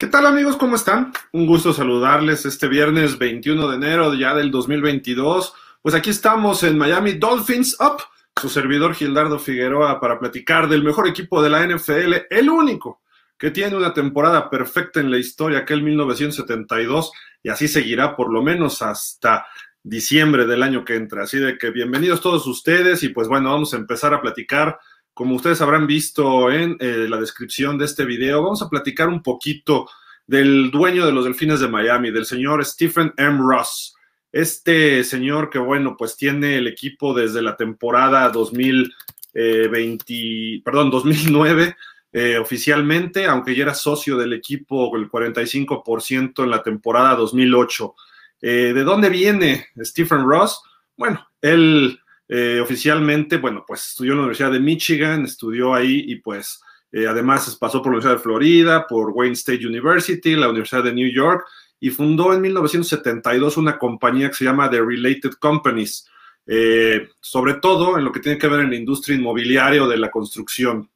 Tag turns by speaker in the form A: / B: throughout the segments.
A: ¿Qué tal amigos? ¿Cómo están? Un gusto saludarles este viernes 21 de enero ya del 2022. Pues aquí estamos en Miami Dolphins Up, su servidor Gildardo Figueroa para platicar del mejor equipo de la NFL, el único que tiene una temporada perfecta en la historia, aquel 1972, y así seguirá por lo menos hasta diciembre del año que entra. Así de que bienvenidos todos ustedes y pues bueno, vamos a empezar a platicar como ustedes habrán visto en eh, la descripción de este video, vamos a platicar un poquito del dueño de los Delfines de Miami, del señor Stephen M. Ross. Este señor que, bueno, pues tiene el equipo desde la temporada 2020, perdón, 2009 eh, oficialmente, aunque ya era socio del equipo el 45% en la temporada 2008. Eh, ¿De dónde viene Stephen Ross? Bueno, él eh, oficialmente, bueno, pues estudió en la Universidad de Michigan, estudió ahí y pues eh, además pasó por la Universidad de Florida, por Wayne State University, la Universidad de New York y fundó en 1972 una compañía que se llama The Related Companies, eh, sobre todo en lo que tiene que ver en la industria inmobiliaria o de la construcción.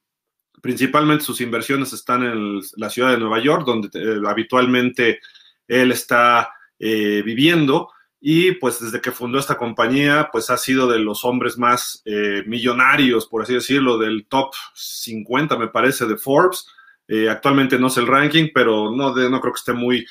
A: Principalmente sus inversiones están en la ciudad de Nueva York, donde habitualmente él está viviendo y pues desde que fundó esta compañía, pues ha sido de los hombres más eh, millonarios, por así decirlo, del top 50, me parece, de Forbes. Eh, actualmente no es el ranking, pero no, no creo que esté muy,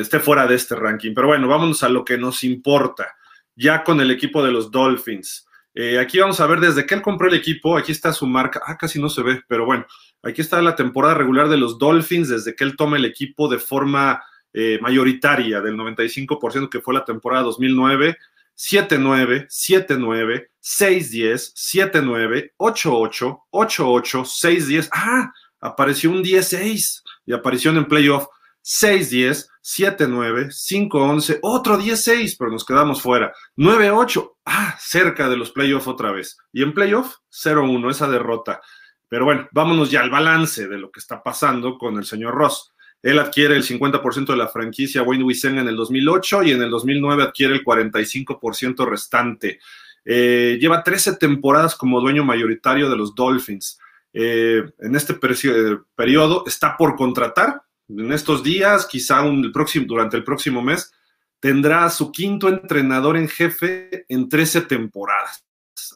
A: esté fuera de este ranking. Pero bueno, vámonos a lo que nos importa, ya con el equipo de los Dolphins. Eh, aquí vamos a ver desde que él compró el equipo, aquí está su marca, ah, casi no se ve, pero bueno, aquí está la temporada regular de los Dolphins desde que él toma el equipo de forma eh, mayoritaria del 95% que fue la temporada 2009, 7-9, 7-9, 6-10, 7-9, 8-8, 8-8, 6-10. Ah, apareció un 10-6 y apareció en playoff 6-10, 7-9, 5-11, otro 10-6, pero nos quedamos fuera. 9-8, ah, cerca de los playoffs otra vez. Y en playoff 0-1, esa derrota. Pero bueno, vámonos ya al balance de lo que está pasando con el señor Ross. Él adquiere el 50% de la franquicia Wayne Wiesen en el 2008 y en el 2009 adquiere el 45% restante. Eh, lleva 13 temporadas como dueño mayoritario de los Dolphins. Eh, en este eh, periodo está por contratar. En estos días, quizá un, próximo, durante el próximo mes, tendrá su quinto entrenador en jefe en 13 temporadas.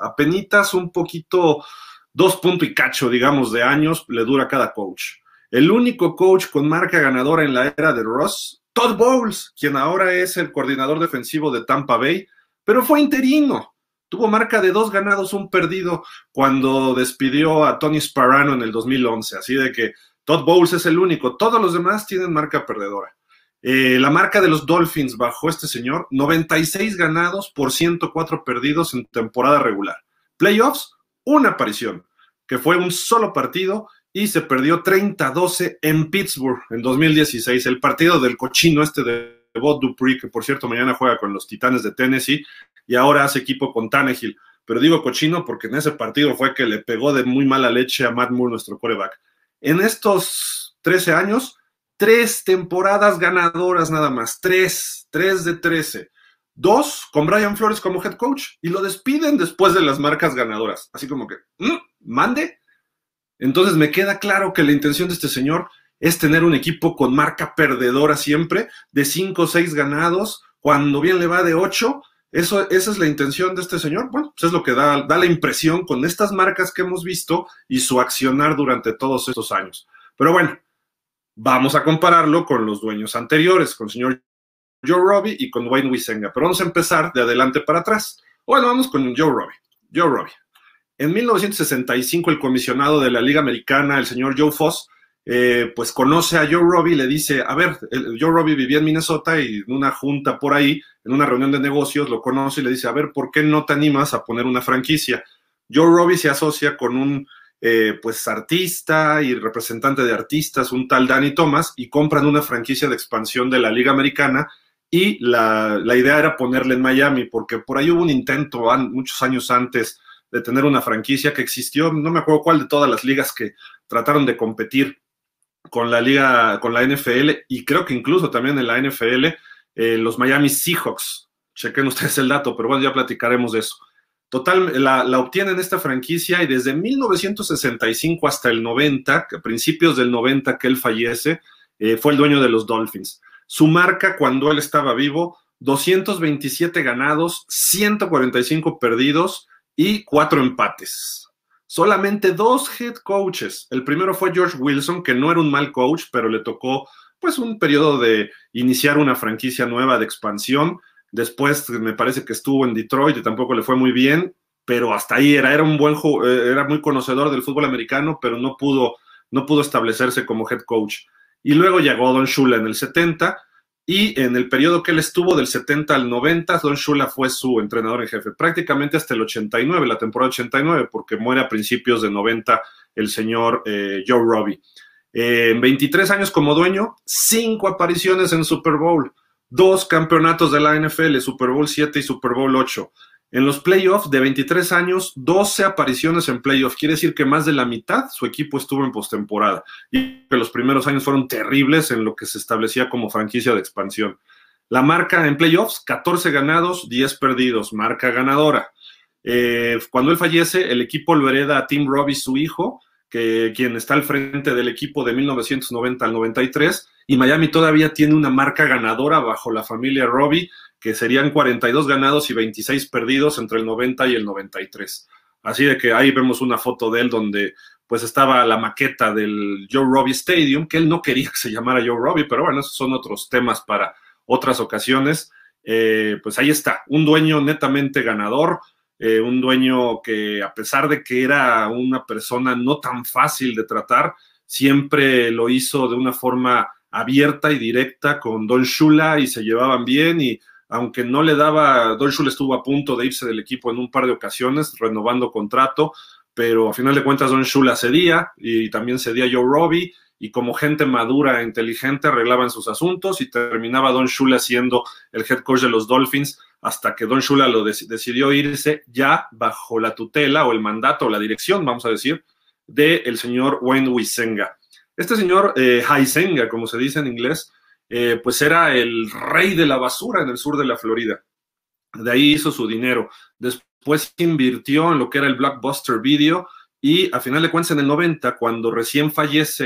A: Apenitas un poquito, dos puntos y cacho, digamos, de años le dura cada coach. El único coach con marca ganadora en la era de Ross, Todd Bowles, quien ahora es el coordinador defensivo de Tampa Bay, pero fue interino. Tuvo marca de dos ganados, un perdido cuando despidió a Tony Sparano en el 2011. Así de que Todd Bowles es el único. Todos los demás tienen marca perdedora. Eh, la marca de los Dolphins bajo este señor, 96 ganados por 104 perdidos en temporada regular. Playoffs, una aparición, que fue un solo partido y se perdió 30-12 en Pittsburgh en 2016, el partido del cochino este de Bob Dupree, que por cierto mañana juega con los Titanes de Tennessee y ahora hace equipo con Tannehill. Pero digo cochino porque en ese partido fue que le pegó de muy mala leche a Matt Moore, nuestro quarterback. En estos 13 años, tres temporadas ganadoras nada más, tres, tres de 13. Dos con Brian Flores como head coach y lo despiden después de las marcas ganadoras. Así como que, mm, mande, entonces me queda claro que la intención de este señor es tener un equipo con marca perdedora siempre, de 5 o 6 ganados, cuando bien le va de 8. Eso, esa es la intención de este señor. Bueno, pues es lo que da, da la impresión con estas marcas que hemos visto y su accionar durante todos estos años. Pero bueno, vamos a compararlo con los dueños anteriores, con el señor Joe Robbie y con Wayne Wisenga. Pero vamos a empezar de adelante para atrás. Bueno, vamos con Joe Robbie. Joe Robbie. En 1965, el comisionado de la Liga Americana, el señor Joe Foss, eh, pues conoce a Joe Robbie y le dice, a ver, Joe Robbie vivía en Minnesota y en una junta por ahí, en una reunión de negocios, lo conoce y le dice, a ver, ¿por qué no te animas a poner una franquicia? Joe Robbie se asocia con un eh, pues artista y representante de artistas, un tal Danny Thomas, y compran una franquicia de expansión de la Liga Americana y la, la idea era ponerle en Miami, porque por ahí hubo un intento muchos años antes de tener una franquicia que existió, no me acuerdo cuál de todas las ligas que trataron de competir con la liga, con la NFL, y creo que incluso también en la NFL, eh, los Miami Seahawks. Chequen ustedes el dato, pero bueno, ya platicaremos de eso. Total, la, obtienen esta franquicia y desde 1965 hasta el 90, a principios del 90 que él fallece, eh, fue el dueño de los Dolphins. Su marca cuando él estaba vivo, 227 ganados, 145 perdidos y 4 empates. Solamente dos head coaches. El primero fue George Wilson, que no era un mal coach, pero le tocó pues un periodo de iniciar una franquicia nueva de expansión. Después me parece que estuvo en Detroit y tampoco le fue muy bien, pero hasta ahí era, era un buen eh, era muy conocedor del fútbol americano, pero no pudo, no pudo establecerse como head coach. Y luego llegó Don Shula en el 70 y en el periodo que él estuvo del 70 al 90, Don Shula fue su entrenador en jefe, prácticamente hasta el 89, la temporada 89, porque muere a principios de 90 el señor eh, Joe Robbie. Eh, en 23 años como dueño, cinco apariciones en Super Bowl, dos campeonatos de la NFL, Super Bowl 7 y Super Bowl 8. En los playoffs de 23 años, 12 apariciones en playoffs. Quiere decir que más de la mitad su equipo estuvo en postemporada. Y que los primeros años fueron terribles en lo que se establecía como franquicia de expansión. La marca en playoffs, 14 ganados, 10 perdidos. Marca ganadora. Eh, cuando él fallece, el equipo lo hereda a Tim Robbie, su hijo, que quien está al frente del equipo de 1990 al 93. Y Miami todavía tiene una marca ganadora bajo la familia Robbie que serían 42 ganados y 26 perdidos entre el 90 y el 93. Así de que ahí vemos una foto de él donde pues estaba la maqueta del Joe Robbie Stadium, que él no quería que se llamara Joe Robbie, pero bueno, esos son otros temas para otras ocasiones. Eh, pues ahí está, un dueño netamente ganador, eh, un dueño que a pesar de que era una persona no tan fácil de tratar, siempre lo hizo de una forma abierta y directa con Don Shula y se llevaban bien y aunque no le daba, Don Shula estuvo a punto de irse del equipo en un par de ocasiones, renovando contrato, pero a final de cuentas Don Shula cedía y también cedía Joe Robbie y como gente madura e inteligente arreglaban sus asuntos y terminaba Don Shula siendo el head coach de los Dolphins hasta que Don Shula lo decidió irse ya bajo la tutela o el mandato o la dirección, vamos a decir, del el señor Wayne Wisenga. Este señor eh, como se dice en inglés, eh, pues era el rey de la basura en el sur de la Florida. De ahí hizo su dinero. Después invirtió en lo que era el blockbuster video y a final de cuentas en el 90, cuando recién fallece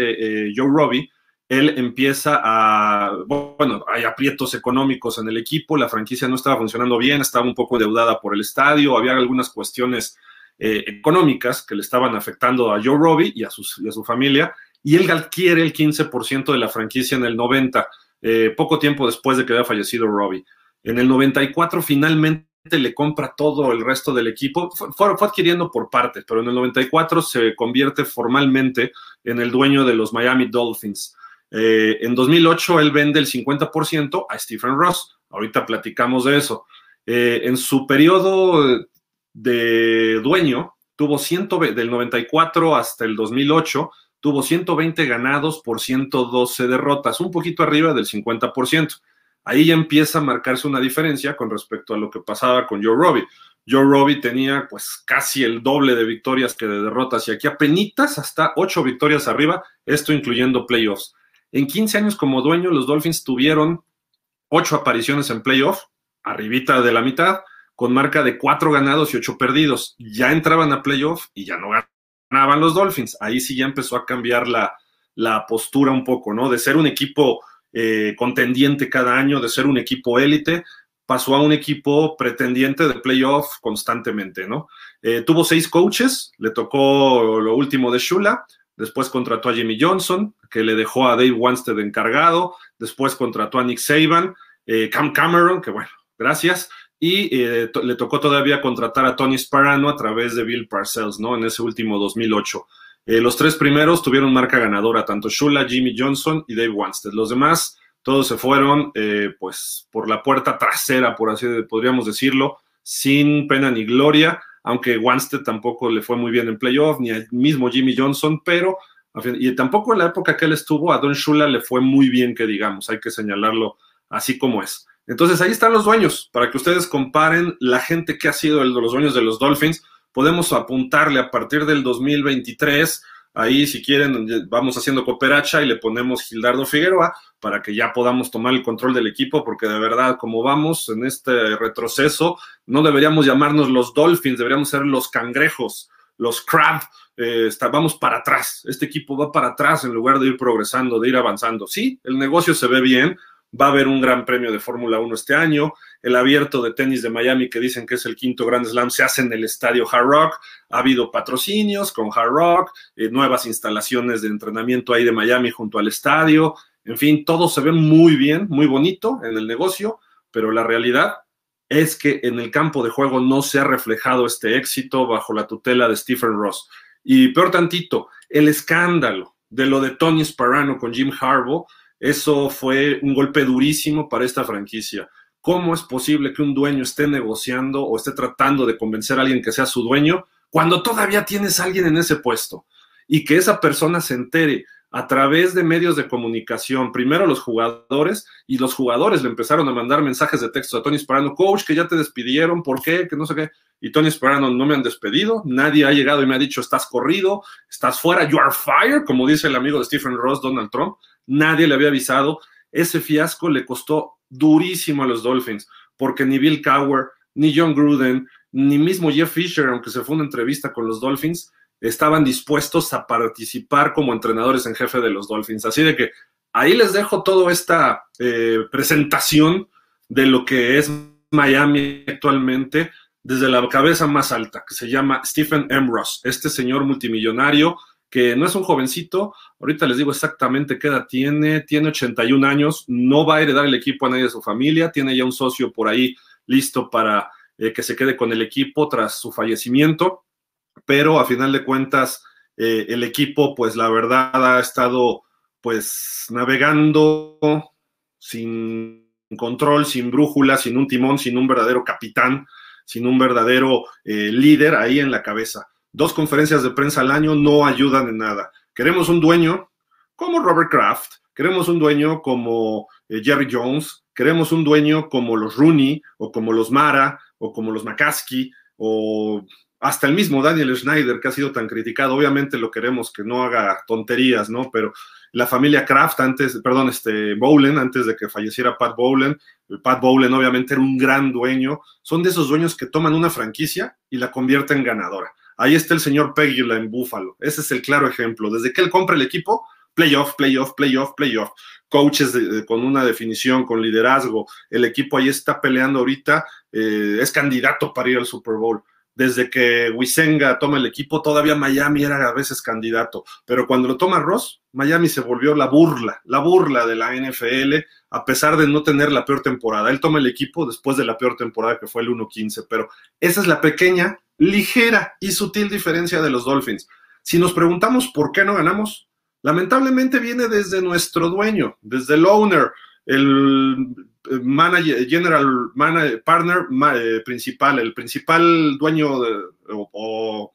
A: eh, Joe Robbie, él empieza a, bueno, hay aprietos económicos en el equipo, la franquicia no estaba funcionando bien, estaba un poco endeudada por el estadio, había algunas cuestiones eh, económicas que le estaban afectando a Joe Robbie y a, y a su familia, y él adquiere el 15% de la franquicia en el 90. Eh, poco tiempo después de que había fallecido Robbie. En el 94 finalmente le compra todo el resto del equipo, fue, adquiriendo por partes, pero en el 94 se convierte formalmente en el dueño de los Miami Dolphins. Eh, en 2008 él vende el 50% a Stephen Ross, ahorita platicamos de eso. Eh, en su periodo de dueño, tuvo 100, del 94 hasta el 2008, tuvo 120 ganados por 112 derrotas, un poquito arriba del 50%. Ahí ya empieza a marcarse una diferencia con respecto a lo que pasaba con Joe Robbie. Joe Robbie tenía pues casi el doble de victorias que de derrotas y aquí apenas hasta 8 victorias arriba, esto incluyendo playoffs. En 15 años como dueño, los Dolphins tuvieron 8 apariciones en playoff, arribita de la mitad, con marca de 4 ganados y 8 perdidos. Ya entraban a playoff y ya no ganaban ganaban los Dolphins. Ahí sí ya empezó a cambiar la, postura un poco, ¿no? De ser un equipo eh, contendiente cada año, de ser un equipo élite, pasó a un equipo pretendiente de playoff constantemente, ¿no? Eh, tuvo seis coaches, le tocó lo último de Shula, después contrató a Jimmy Johnson, que le dejó a Dave Wanstead encargado, después contrató a Nick Saban, eh, Cam Cameron, que bueno, gracias, y eh, le tocó todavía contratar a Tony Sparano a través de Bill Parcells, ¿no? En ese último 2008. Eh, los tres primeros tuvieron marca ganadora, tanto Shula, Jimmy Johnson y Dave Wanstead. Los demás, todos se fueron, eh, pues, por la puerta trasera, por así podríamos decirlo, sin pena ni gloria, aunque Wanstead tampoco le fue muy bien en playoff, ni al mismo Jimmy Johnson, pero, y tampoco en la época que él estuvo, a Don Shula le fue muy bien, que digamos, hay que señalarlo así como es. Entonces ahí están los dueños, para que ustedes comparen la gente que ha sido el los dueños de los Dolphins. Podemos apuntarle a partir del 2023, ahí si quieren vamos haciendo cooperacha y le ponemos Gildardo Figueroa para que ya podamos tomar el control del equipo, porque de verdad, como vamos en este retroceso, no deberíamos llamarnos los Dolphins, deberíamos ser los cangrejos, los crab, eh, vamos para atrás, este equipo va para atrás en lugar de ir progresando, de ir avanzando. Sí, el negocio se ve bien, va a haber un gran premio de Fórmula 1 este año, el abierto de tenis de Miami que dicen que es el quinto Grand Slam se hace en el estadio Hard Rock, ha habido patrocinios con Hard Rock, eh, nuevas instalaciones de entrenamiento ahí de Miami junto al estadio, en fin, todo se ve muy bien, muy bonito en el negocio, pero la realidad es que en el campo de juego no se ha reflejado este éxito bajo la tutela de Stephen Ross. Y peor tantito, el escándalo de lo de Tony Sparano con Jim Harbaugh, eso fue un golpe durísimo para esta franquicia. ¿Cómo es posible que un dueño esté negociando o esté tratando de convencer a alguien que sea su dueño cuando todavía tienes a alguien en ese puesto? Y que esa persona se entere a través de medios de comunicación, primero los jugadores, y los jugadores le empezaron a mandar mensajes de texto a Tony Sparano, coach, que ya te despidieron, ¿por qué? Que no sé qué. Y Tony Sparano, no me han despedido, nadie ha llegado y me ha dicho, estás corrido, estás fuera, you are fired, como dice el amigo de Stephen Ross, Donald Trump. Nadie le había avisado. Ese fiasco le costó durísimo a los Dolphins, porque ni Bill Cowher, ni John Gruden, ni mismo Jeff Fisher, aunque se fue una entrevista con los Dolphins, estaban dispuestos a participar como entrenadores en jefe de los Dolphins. Así de que ahí les dejo toda esta eh, presentación de lo que es Miami actualmente desde la cabeza más alta, que se llama Stephen M. Ross, este señor multimillonario que no es un jovencito, ahorita les digo exactamente qué edad tiene, tiene 81 años, no va a heredar el equipo a nadie de su familia, tiene ya un socio por ahí listo para eh, que se quede con el equipo tras su fallecimiento pero a final de cuentas eh, el equipo, pues la verdad ha estado pues navegando sin control, sin brújula, sin un timón, sin un verdadero capitán, sin un verdadero eh, líder ahí en la cabeza. Dos conferencias de prensa al año no ayudan en nada. Queremos un dueño como Robert Kraft, queremos un dueño como eh, Jerry Jones, queremos un dueño como los Rooney o como los Mara o como los McCaskey o hasta el mismo Daniel Schneider, que ha sido tan criticado, obviamente lo queremos que no haga tonterías, ¿no? Pero la familia Kraft antes, perdón, este Bowlen, antes de que falleciera Pat Bowlen, Pat Bowlen obviamente era un gran dueño, son de esos dueños que toman una franquicia y la convierten en ganadora. Ahí está el señor Peguila en Buffalo, ese es el claro ejemplo. Desde que él compra el equipo, playoff, playoff, playoff, playoff, coaches con una definición, con liderazgo, el equipo ahí está peleando ahorita, eh, es candidato para ir al Super Bowl. Desde que Wisenga toma el equipo, todavía Miami era a veces candidato, pero cuando lo toma Ross, Miami se volvió la burla, la burla de la NFL, a pesar de no tener la peor temporada. Él toma el equipo después de la peor temporada que fue el 1-15, pero esa es la pequeña, ligera y sutil diferencia de los Dolphins. Si nos preguntamos por qué no ganamos, lamentablemente viene desde nuestro dueño, desde el owner, el manager, general manager, partner eh, principal, el principal dueño o,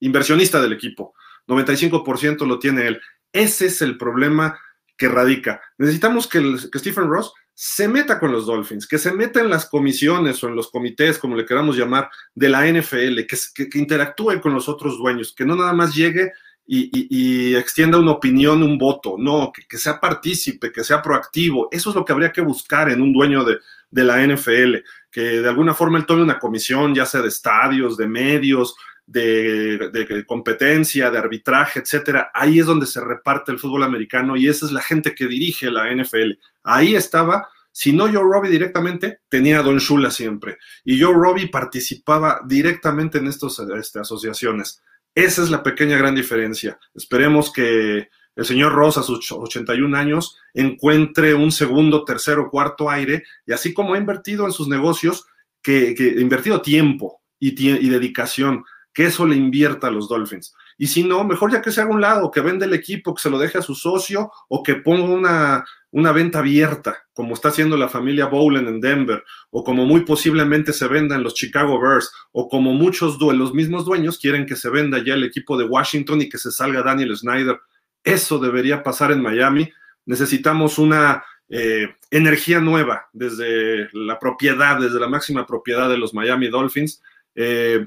A: inversionista del equipo. 95% lo tiene él. Ese es el problema que radica. Necesitamos que, Stephen Ross se meta con los Dolphins, que se meta en las comisiones o en los comités, como le queramos llamar, de la NFL, que, interactúe con los otros dueños, que no nada más llegue y, extienda una opinión, un voto, no, que, sea partícipe, que sea proactivo. Eso es lo que habría que buscar en un dueño de, la NFL, que de alguna forma él tome una comisión, ya sea de estadios, de medios, de, competencia, de arbitraje, etcétera. Ahí es donde se reparte el fútbol americano y esa es la gente que dirige la NFL. Ahí estaba. Si no Joe Robbie directamente, tenía a Don Shula siempre. Y Joe Robbie participaba directamente en estas este, asociaciones. Esa es la pequeña gran diferencia. Esperemos que el señor Ross a sus 81 años encuentre un segundo, tercero, cuarto aire y así como ha invertido en sus negocios, que, ha invertido tiempo y, y, dedicación, que eso le invierta a los Dolphins. Y si no, mejor ya que se haga un lado, que vende el equipo, que se lo deje a su socio o que ponga una, una venta abierta, como está haciendo la familia Bowlen en Denver, o como muy posiblemente se venda en los Chicago Bears, o como muchos de los mismos dueños quieren que se venda ya el equipo de Washington y que se salga Daniel Snyder. Eso debería pasar en Miami. Necesitamos una eh, energía nueva desde la propiedad, desde la máxima propiedad de los Miami Dolphins. Eh,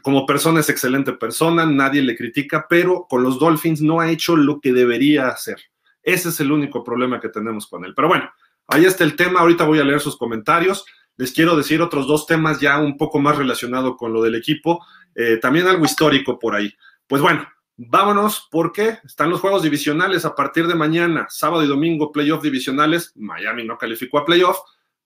A: como persona es excelente persona, nadie le critica, pero con los Dolphins no ha hecho lo que debería hacer. Ese es el único problema que tenemos con él. Pero bueno, ahí está el tema. Ahorita voy a leer sus comentarios. les quiero decir otros dos temas ya un poco más relacionados con lo del equipo, eh, también algo histórico por ahí. Pues bueno, vámonos porque están los juegos divisionales a partir de mañana, sábado y domingo, playoff divisionales. Miami no calificó a playoff,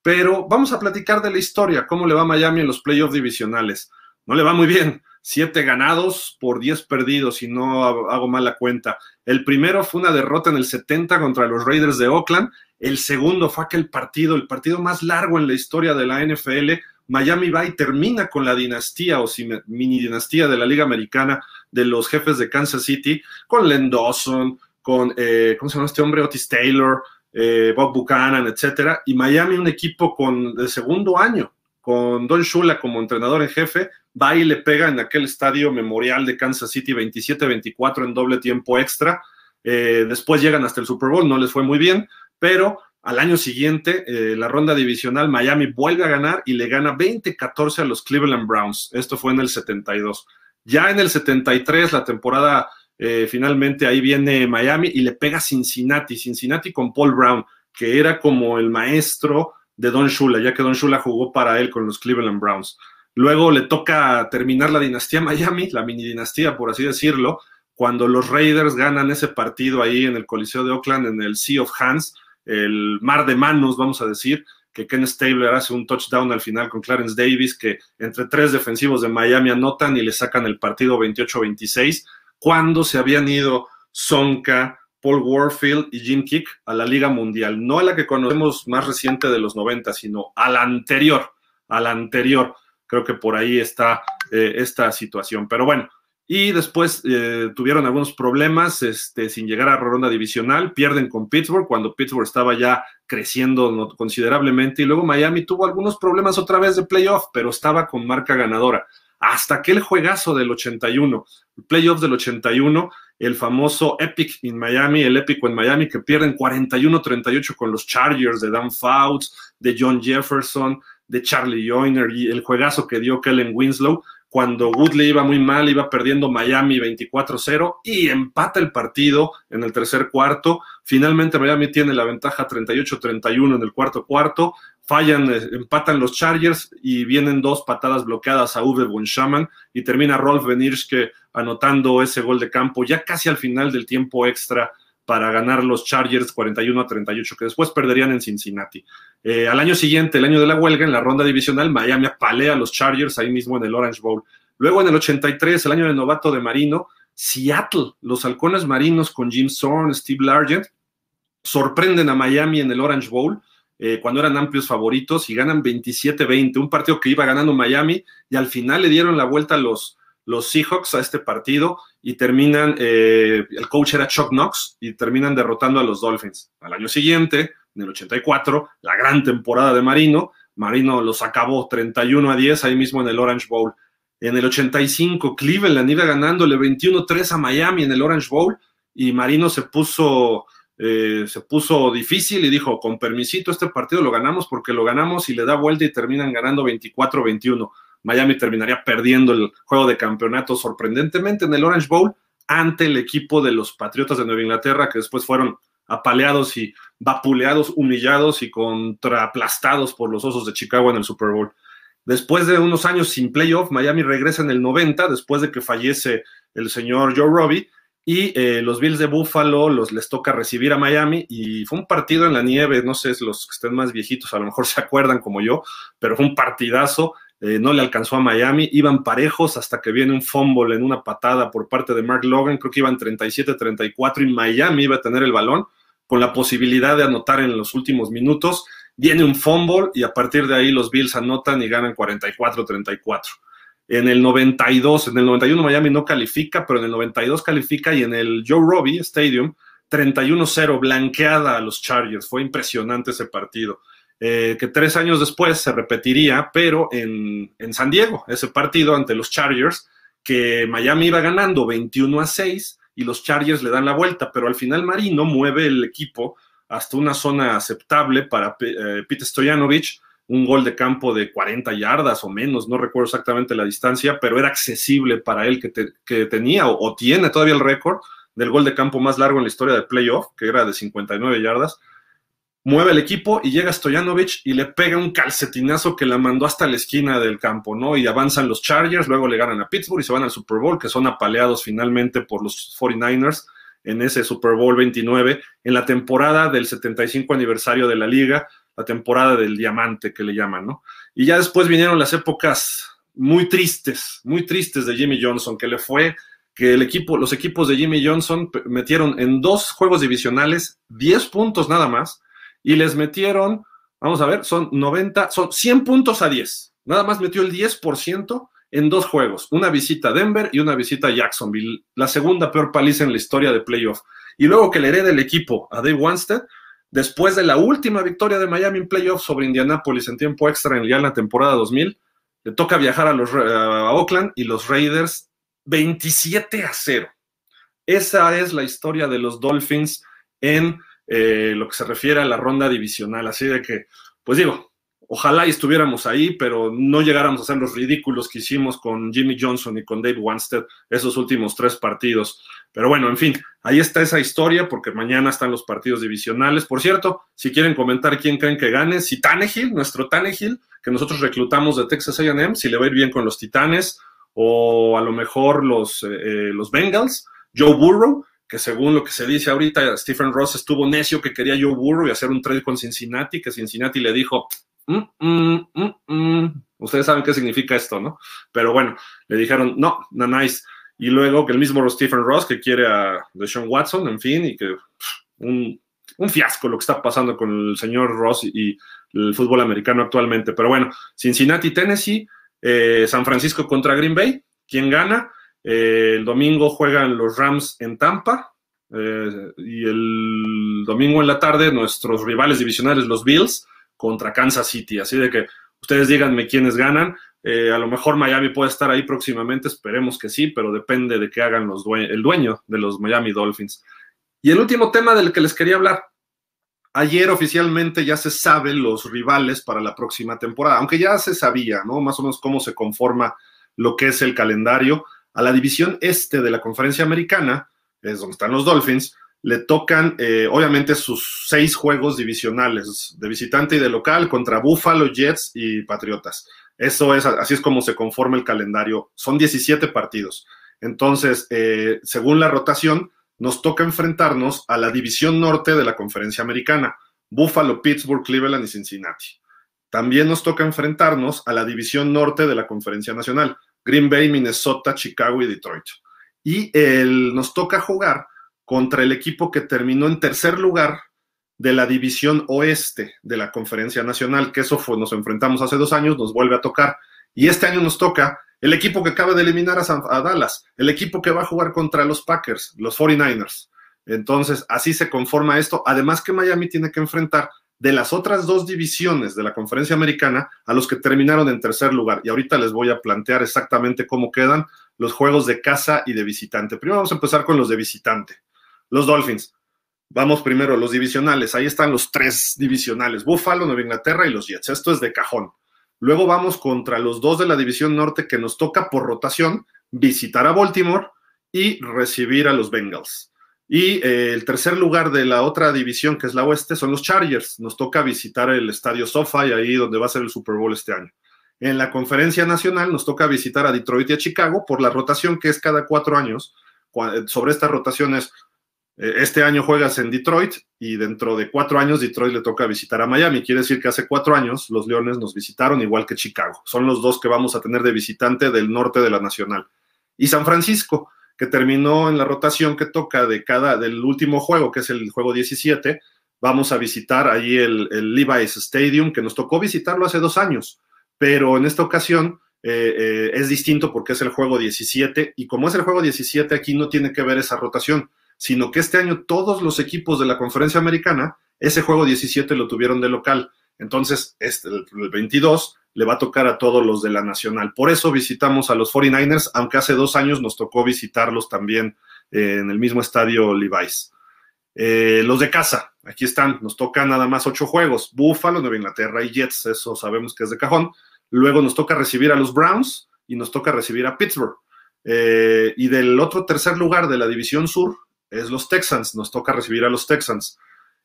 A: pero vamos a platicar de la historia, cómo le va a Miami en los playoffs divisionales. No le va muy bien, siete ganados por diez perdidos, si no hago mal la cuenta. El primero fue una derrota en el 70 contra los Raiders de Oakland. El segundo fue aquel partido, el partido más largo en la historia de la NFL. Miami va y termina con la dinastía o mini dinastía de la Liga Americana de los jefes de Kansas City, con Len Dawson, con, eh, ¿cómo se llama este hombre? Otis Taylor, eh, Bob Buchanan, etcétera. Y Miami, un equipo con de segundo año, con Don Shula como entrenador en jefe, va y le pega en aquel estadio memorial de Kansas City 27-24 en doble tiempo extra. Eh, después llegan hasta el Super Bowl, no les fue muy bien, pero al año siguiente, la ronda divisional, Miami vuelve a ganar y le gana 20-14 a los Cleveland Browns. Esto fue en el 72. Ya en el 73, la temporada eh, finalmente ahí viene Miami y le pega Cincinnati, Cincinnati con Paul Brown, que era como el maestro de Don Shula, ya que Don Shula jugó para él con los Cleveland Browns. Luego le toca terminar la dinastía Miami, la mini dinastía, por así decirlo, cuando los Raiders ganan ese partido ahí en el Coliseo de Oakland, en el Sea of Hands, el mar de manos, vamos a decir, que Ken Stabler hace un touchdown al final con Clarence Davis, que entre tres defensivos de Miami anotan y le sacan el partido 28-26, cuando se habían ido Sonka, Paul Warfield y Jim Kick a la Liga Mundial, no a la que conocemos más reciente de los 90, sino a la anterior, a la anterior. Creo que por ahí está eh, esta situación. Pero bueno, y después eh, tuvieron algunos problemas este, sin llegar a ronda divisional, pierden con Pittsburgh cuando Pittsburgh estaba ya creciendo considerablemente y luego Miami tuvo algunos problemas otra vez de playoff, pero estaba con marca ganadora. Hasta aquel juegazo del 81, el playoff del 81, el famoso Epic en Miami, el épico en Miami, que pierden 41-38 con los Chargers de Dan Fouts, de John Jefferson, de Charlie Joyner y el juegazo que dio Kellen Winslow cuando Woodley iba muy mal, iba perdiendo Miami 24-0 y empata el partido en el tercer cuarto. Finalmente Miami tiene la ventaja 38-31 en el cuarto cuarto. Fallan, eh, empatan los Chargers y vienen dos patadas bloqueadas a Uwe Bunshaman y termina Rolf Benirschke anotando ese gol de campo ya casi al final del tiempo extra para ganar los Chargers 41 a 38, que después perderían en Cincinnati. Eh, al año siguiente, el año de la huelga, en la ronda divisional, Miami apalea a los Chargers ahí mismo en el Orange Bowl. Luego, en el 83, el año de novato de Marino, Seattle, los halcones marinos con Jim Zorn, Steve Largent, sorprenden a Miami en el Orange Bowl. Eh, cuando eran amplios favoritos y ganan 27-20, un partido que iba ganando Miami y al final le dieron la vuelta a los, los Seahawks a este partido y terminan, eh, el coach era Chuck Knox y terminan derrotando a los Dolphins. Al año siguiente, en el 84, la gran temporada de Marino, Marino los acabó 31 a 10 ahí mismo en el Orange Bowl. En el 85, Cleveland iba ganándole 21-3 a Miami en el Orange Bowl y Marino se puso, eh, se puso difícil y dijo, con permisito, este partido lo ganamos porque lo ganamos y le da vuelta y terminan ganando 24-21. Miami terminaría perdiendo el juego de campeonato sorprendentemente en el Orange Bowl ante el equipo de los Patriotas de Nueva Inglaterra, que después fueron apaleados y vapuleados, humillados y contraplastados por los Osos de Chicago en el Super Bowl. Después de unos años sin playoff, Miami regresa en el 90, después de que fallece el señor Joe Robbie, y eh, los Bills de Buffalo les toca recibir a Miami, y fue un partido en la nieve, no sé, los que estén más viejitos a lo mejor se acuerdan como yo, pero fue un partidazo eh, no le alcanzó a Miami, iban parejos hasta que viene un fumble en una patada por parte de Mark Logan, creo que iban 37-34 y Miami iba a tener el balón con la posibilidad de anotar en los últimos minutos, viene un fumble y a partir de ahí los Bills anotan y ganan 44-34. En el 92, en el 91 Miami no califica, pero en el 92 califica y en el Joe Robbie Stadium 31-0 blanqueada a los Chargers. Fue impresionante ese partido. Eh, que tres años después se repetiría, pero en, San Diego, ese partido ante los Chargers, que Miami iba ganando 21 a 6 y los Chargers le dan la vuelta, pero al final Marino mueve el equipo hasta una zona aceptable para eh, Pete Stoyanovich, un gol de campo de 40 yardas o menos, no recuerdo exactamente la distancia, pero era accesible para él que, tenía o, o, tiene todavía el récord del gol de campo más largo en la historia de playoff, que era de 59 yardas mueve el equipo y llega Stojanovic y le pega un calcetinazo que la mandó hasta la esquina del campo, ¿no? Y avanzan los Chargers, luego le ganan a Pittsburgh y se van al Super Bowl, que son apaleados finalmente por los 49ers en ese Super Bowl 29, en la temporada del 75 aniversario de la liga, la temporada del diamante que le llaman, ¿no? Y ya después vinieron las épocas muy tristes, muy tristes de Jimmy Johnson, que le fue que el equipo, los equipos de Jimmy Johnson metieron en dos juegos divisionales 10 puntos nada más y les metieron, vamos a ver, son 90, son 100 puntos a 10. Nada más metió el 10% en dos juegos, una visita a Denver y una visita a Jacksonville, la segunda peor paliza en la historia de playoff. Y luego que le herede el equipo a Dave Wanstead, después de la última victoria de Miami en playoff sobre Indianapolis en tiempo extra en, ya en la temporada 2000, le toca viajar a, los, a Oakland y los Raiders 27 a 0. Esa es la historia de los Dolphins en eh, lo que se refiere a la ronda divisional. Así de que, pues digo, ojalá estuviéramos ahí, pero no llegáramos a hacer los ridículos que hicimos con Jimmy Johnson y con Dave Wanstead esos últimos tres partidos. Pero bueno, en fin, ahí está esa historia porque mañana están los partidos divisionales. Por cierto, si quieren comentar quién creen que gane, si Tannehill, nuestro Tannehill, que nosotros reclutamos de Texas A&M, si le va a ir bien con los Titanes o a lo mejor los, eh, eh, los Bengals, Joe Burrow, que según lo que se dice ahorita, Stephen Ross estuvo necio que quería Joe Burrow y hacer un trade con Cincinnati, que Cincinnati le dijo, mm, mm, mm, ustedes saben qué significa esto, ¿no? Pero bueno, le dijeron, no, no nice. Y luego que el mismo Stephen Ross, que quiere a Deshaun Watson, en fin, y que un, un fiasco lo que está pasando con el señor Ross y, el fútbol americano actualmente. Pero bueno, Cincinnati, Tennessee, eh, San Francisco contra Green Bay, ¿quién gana? Eh, el domingo juegan los Rams en Tampa. Eh, y el domingo en la tarde nuestros rivales divisionales, los Bills, contra Kansas City. Así de que ustedes díganme quiénes ganan. Eh, a lo mejor Miami puede estar ahí próximamente, esperemos que sí, pero depende de qué hagan el dueño de los Miami Dolphins. Y el último tema del que les quería hablar. Ayer oficialmente ya se saben los rivales para la próxima temporada, aunque ya se sabía, ¿no? Más o menos cómo se conforma lo que es el calendario. A la división este de la conferencia americana, es donde están los Dolphins, le tocan eh, obviamente sus seis juegos divisionales de visitante y de local contra Buffalo, Jets y Patriotas. Eso es, así es como se conforma el calendario. Son 17 partidos. Entonces, eh, según la rotación, nos toca enfrentarnos a la división norte de la conferencia americana, Buffalo, Pittsburgh, Cleveland y Cincinnati. También nos toca enfrentarnos a la división norte de la conferencia nacional, Green Bay, Minnesota, Chicago y Detroit. Y nos toca jugar contra el equipo que terminó en tercer lugar de la división oeste de la Conferencia Nacional, que eso fue, nos enfrentamos hace dos años, nos vuelve a tocar. Y este año nos toca el equipo que acaba de eliminar a, a Dallas, el equipo que va a jugar contra los Packers, los 49ers. Entonces, así se conforma esto. Además que Miami tiene que enfrentar de las otras dos divisiones de la conferencia americana a los que terminaron en tercer lugar. Y ahorita les voy a plantear exactamente cómo quedan los juegos de casa y de visitante. Primero vamos a empezar con los de visitante. Los Dolphins. Vamos primero los divisionales. Ahí están los tres divisionales, Buffalo, Nueva Inglaterra y los Jets. Esto es de cajón. Luego vamos contra los dos de la división norte que nos toca por rotación visitar a Baltimore y recibir a los Bengals. Y eh, el tercer lugar de la otra división, que es la oeste, son los Chargers. Nos toca visitar el estadio SoFi, ahí donde va a ser el Super Bowl este año. En la conferencia nacional nos toca visitar a Detroit y a Chicago por la rotación que es cada cuatro años. Sobre estas rotaciones, eh, este año juegas en Detroit y dentro de cuatro años Detroit le toca visitar a Miami. Quiere decir que hace cuatro años los Leones nos visitaron igual que Chicago. Son los dos que vamos a tener de visitante del norte de la nacional. Y San Francisco que terminó en la rotación que toca de cada, del último juego, que es el juego 17, vamos a visitar ahí el, Levi's Stadium, que nos tocó visitarlo hace dos años, pero en esta ocasión eh, eh, es distinto porque es el juego 17, y como es el juego 17, aquí no tiene que ver esa rotación, sino que este año todos los equipos de la conferencia americana, ese juego 17 lo tuvieron de local. Entonces, este, el 22 le va a tocar a todos los de la Nacional. Por eso visitamos a los 49ers, aunque hace dos años nos tocó visitarlos también eh, en el mismo estadio Levi's. Eh, los de casa, aquí están, nos toca nada más ocho juegos, Buffalo, Nueva Inglaterra y Jets, eso sabemos que es de cajón. Luego nos toca recibir a los Browns y nos toca recibir a Pittsburgh. Eh, y del otro tercer lugar de la División Sur es los Texans, nos toca recibir a los Texans.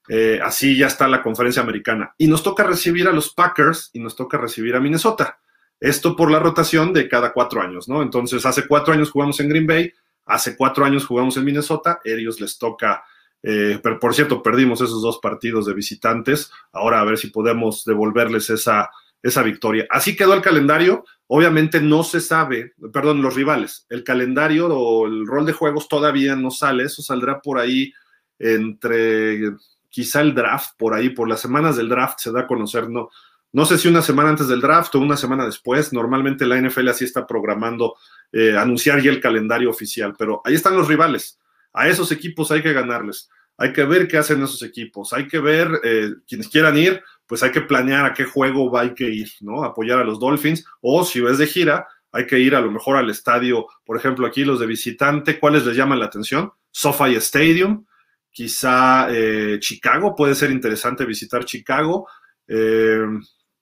A: Eh, así ya está la conferencia americana. Y nos toca recibir a los Packers y nos toca recibir a Minnesota. Esto por la rotación de cada cuatro años, ¿no? Entonces, hace cuatro años jugamos en Green Bay, hace cuatro años jugamos en Minnesota, ellos les toca, eh, pero por cierto, perdimos esos dos partidos de visitantes, ahora a ver si podemos devolverles esa, esa victoria. Así quedó el calendario, obviamente no se sabe, perdón, los rivales, el calendario o el rol de juegos todavía no sale, eso saldrá por ahí entre quizá el draft, por ahí, por las semanas del draft se da a conocer, no, no sé si una semana antes del draft o una semana después. Normalmente la NFL así está programando eh, anunciar ya el calendario oficial, pero ahí están los rivales. A esos equipos hay que ganarles. Hay que ver qué hacen esos equipos. Hay que ver eh, quienes quieran ir, pues hay que planear a qué juego va hay que ir, ¿no? Apoyar a los Dolphins o si es de gira, hay que ir a lo mejor al estadio, por ejemplo, aquí los de visitante, ¿cuáles les llaman la atención? SoFi Stadium, quizá eh, Chicago, puede ser interesante visitar Chicago. Eh,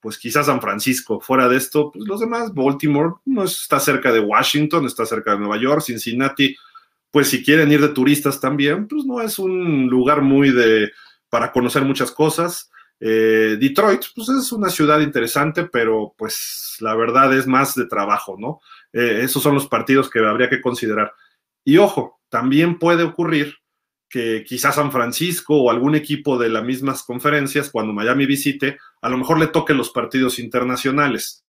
A: pues quizás San Francisco. Fuera de esto, pues los demás, Baltimore no está cerca de Washington, está cerca de Nueva York, Cincinnati, pues si quieren ir de turistas también, pues no es un lugar muy de para conocer muchas cosas. Eh, Detroit, pues es una ciudad interesante, pero pues la verdad es más de trabajo, ¿no? Esos son los partidos que habría que considerar. Y ojo, también puede ocurrir que quizás San Francisco o algún equipo de las mismas conferencias, cuando Miami visite, a lo mejor le toque los partidos internacionales.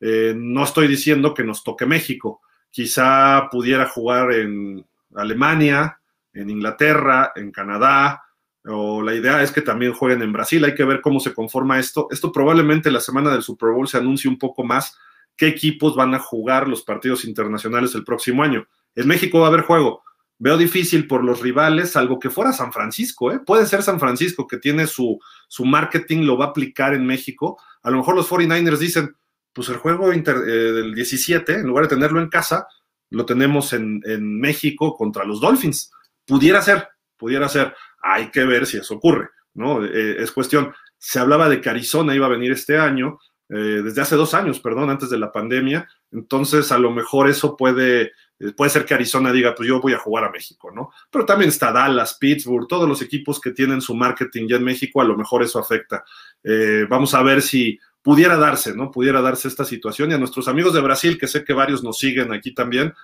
A: Eh, no estoy diciendo que nos toque México, quizá pudiera jugar en Alemania, en Inglaterra, en Canadá, o la idea es que también jueguen en Brasil. Hay que ver cómo se conforma esto. Esto probablemente la semana del Super Bowl se anuncie un poco más qué equipos van a jugar los partidos internacionales el próximo año. En México va a haber juego Veo difícil por los rivales, algo que fuera San Francisco, ¿eh? Puede ser San Francisco que tiene su, su marketing, lo va a aplicar en México. A lo mejor los 49ers dicen, pues el juego eh, del 17, en lugar de tenerlo en casa, lo tenemos en, México contra los Dolphins. Pudiera ser, pudiera ser. Hay que ver si eso ocurre, ¿no? Eh, es cuestión. Se hablaba de que Arizona iba a venir este año, eh, desde hace dos años, perdón, antes de la pandemia. Entonces, a lo mejor eso puede puede ser que Arizona diga, pues yo voy a jugar a México, ¿no? Pero también está Dallas, Pittsburgh, todos los equipos que tienen su marketing ya en México, a lo mejor eso afecta. Eh, vamos a ver si pudiera darse, ¿no? Pudiera darse esta situación. Y a nuestros amigos de Brasil, que sé que varios nos siguen aquí también,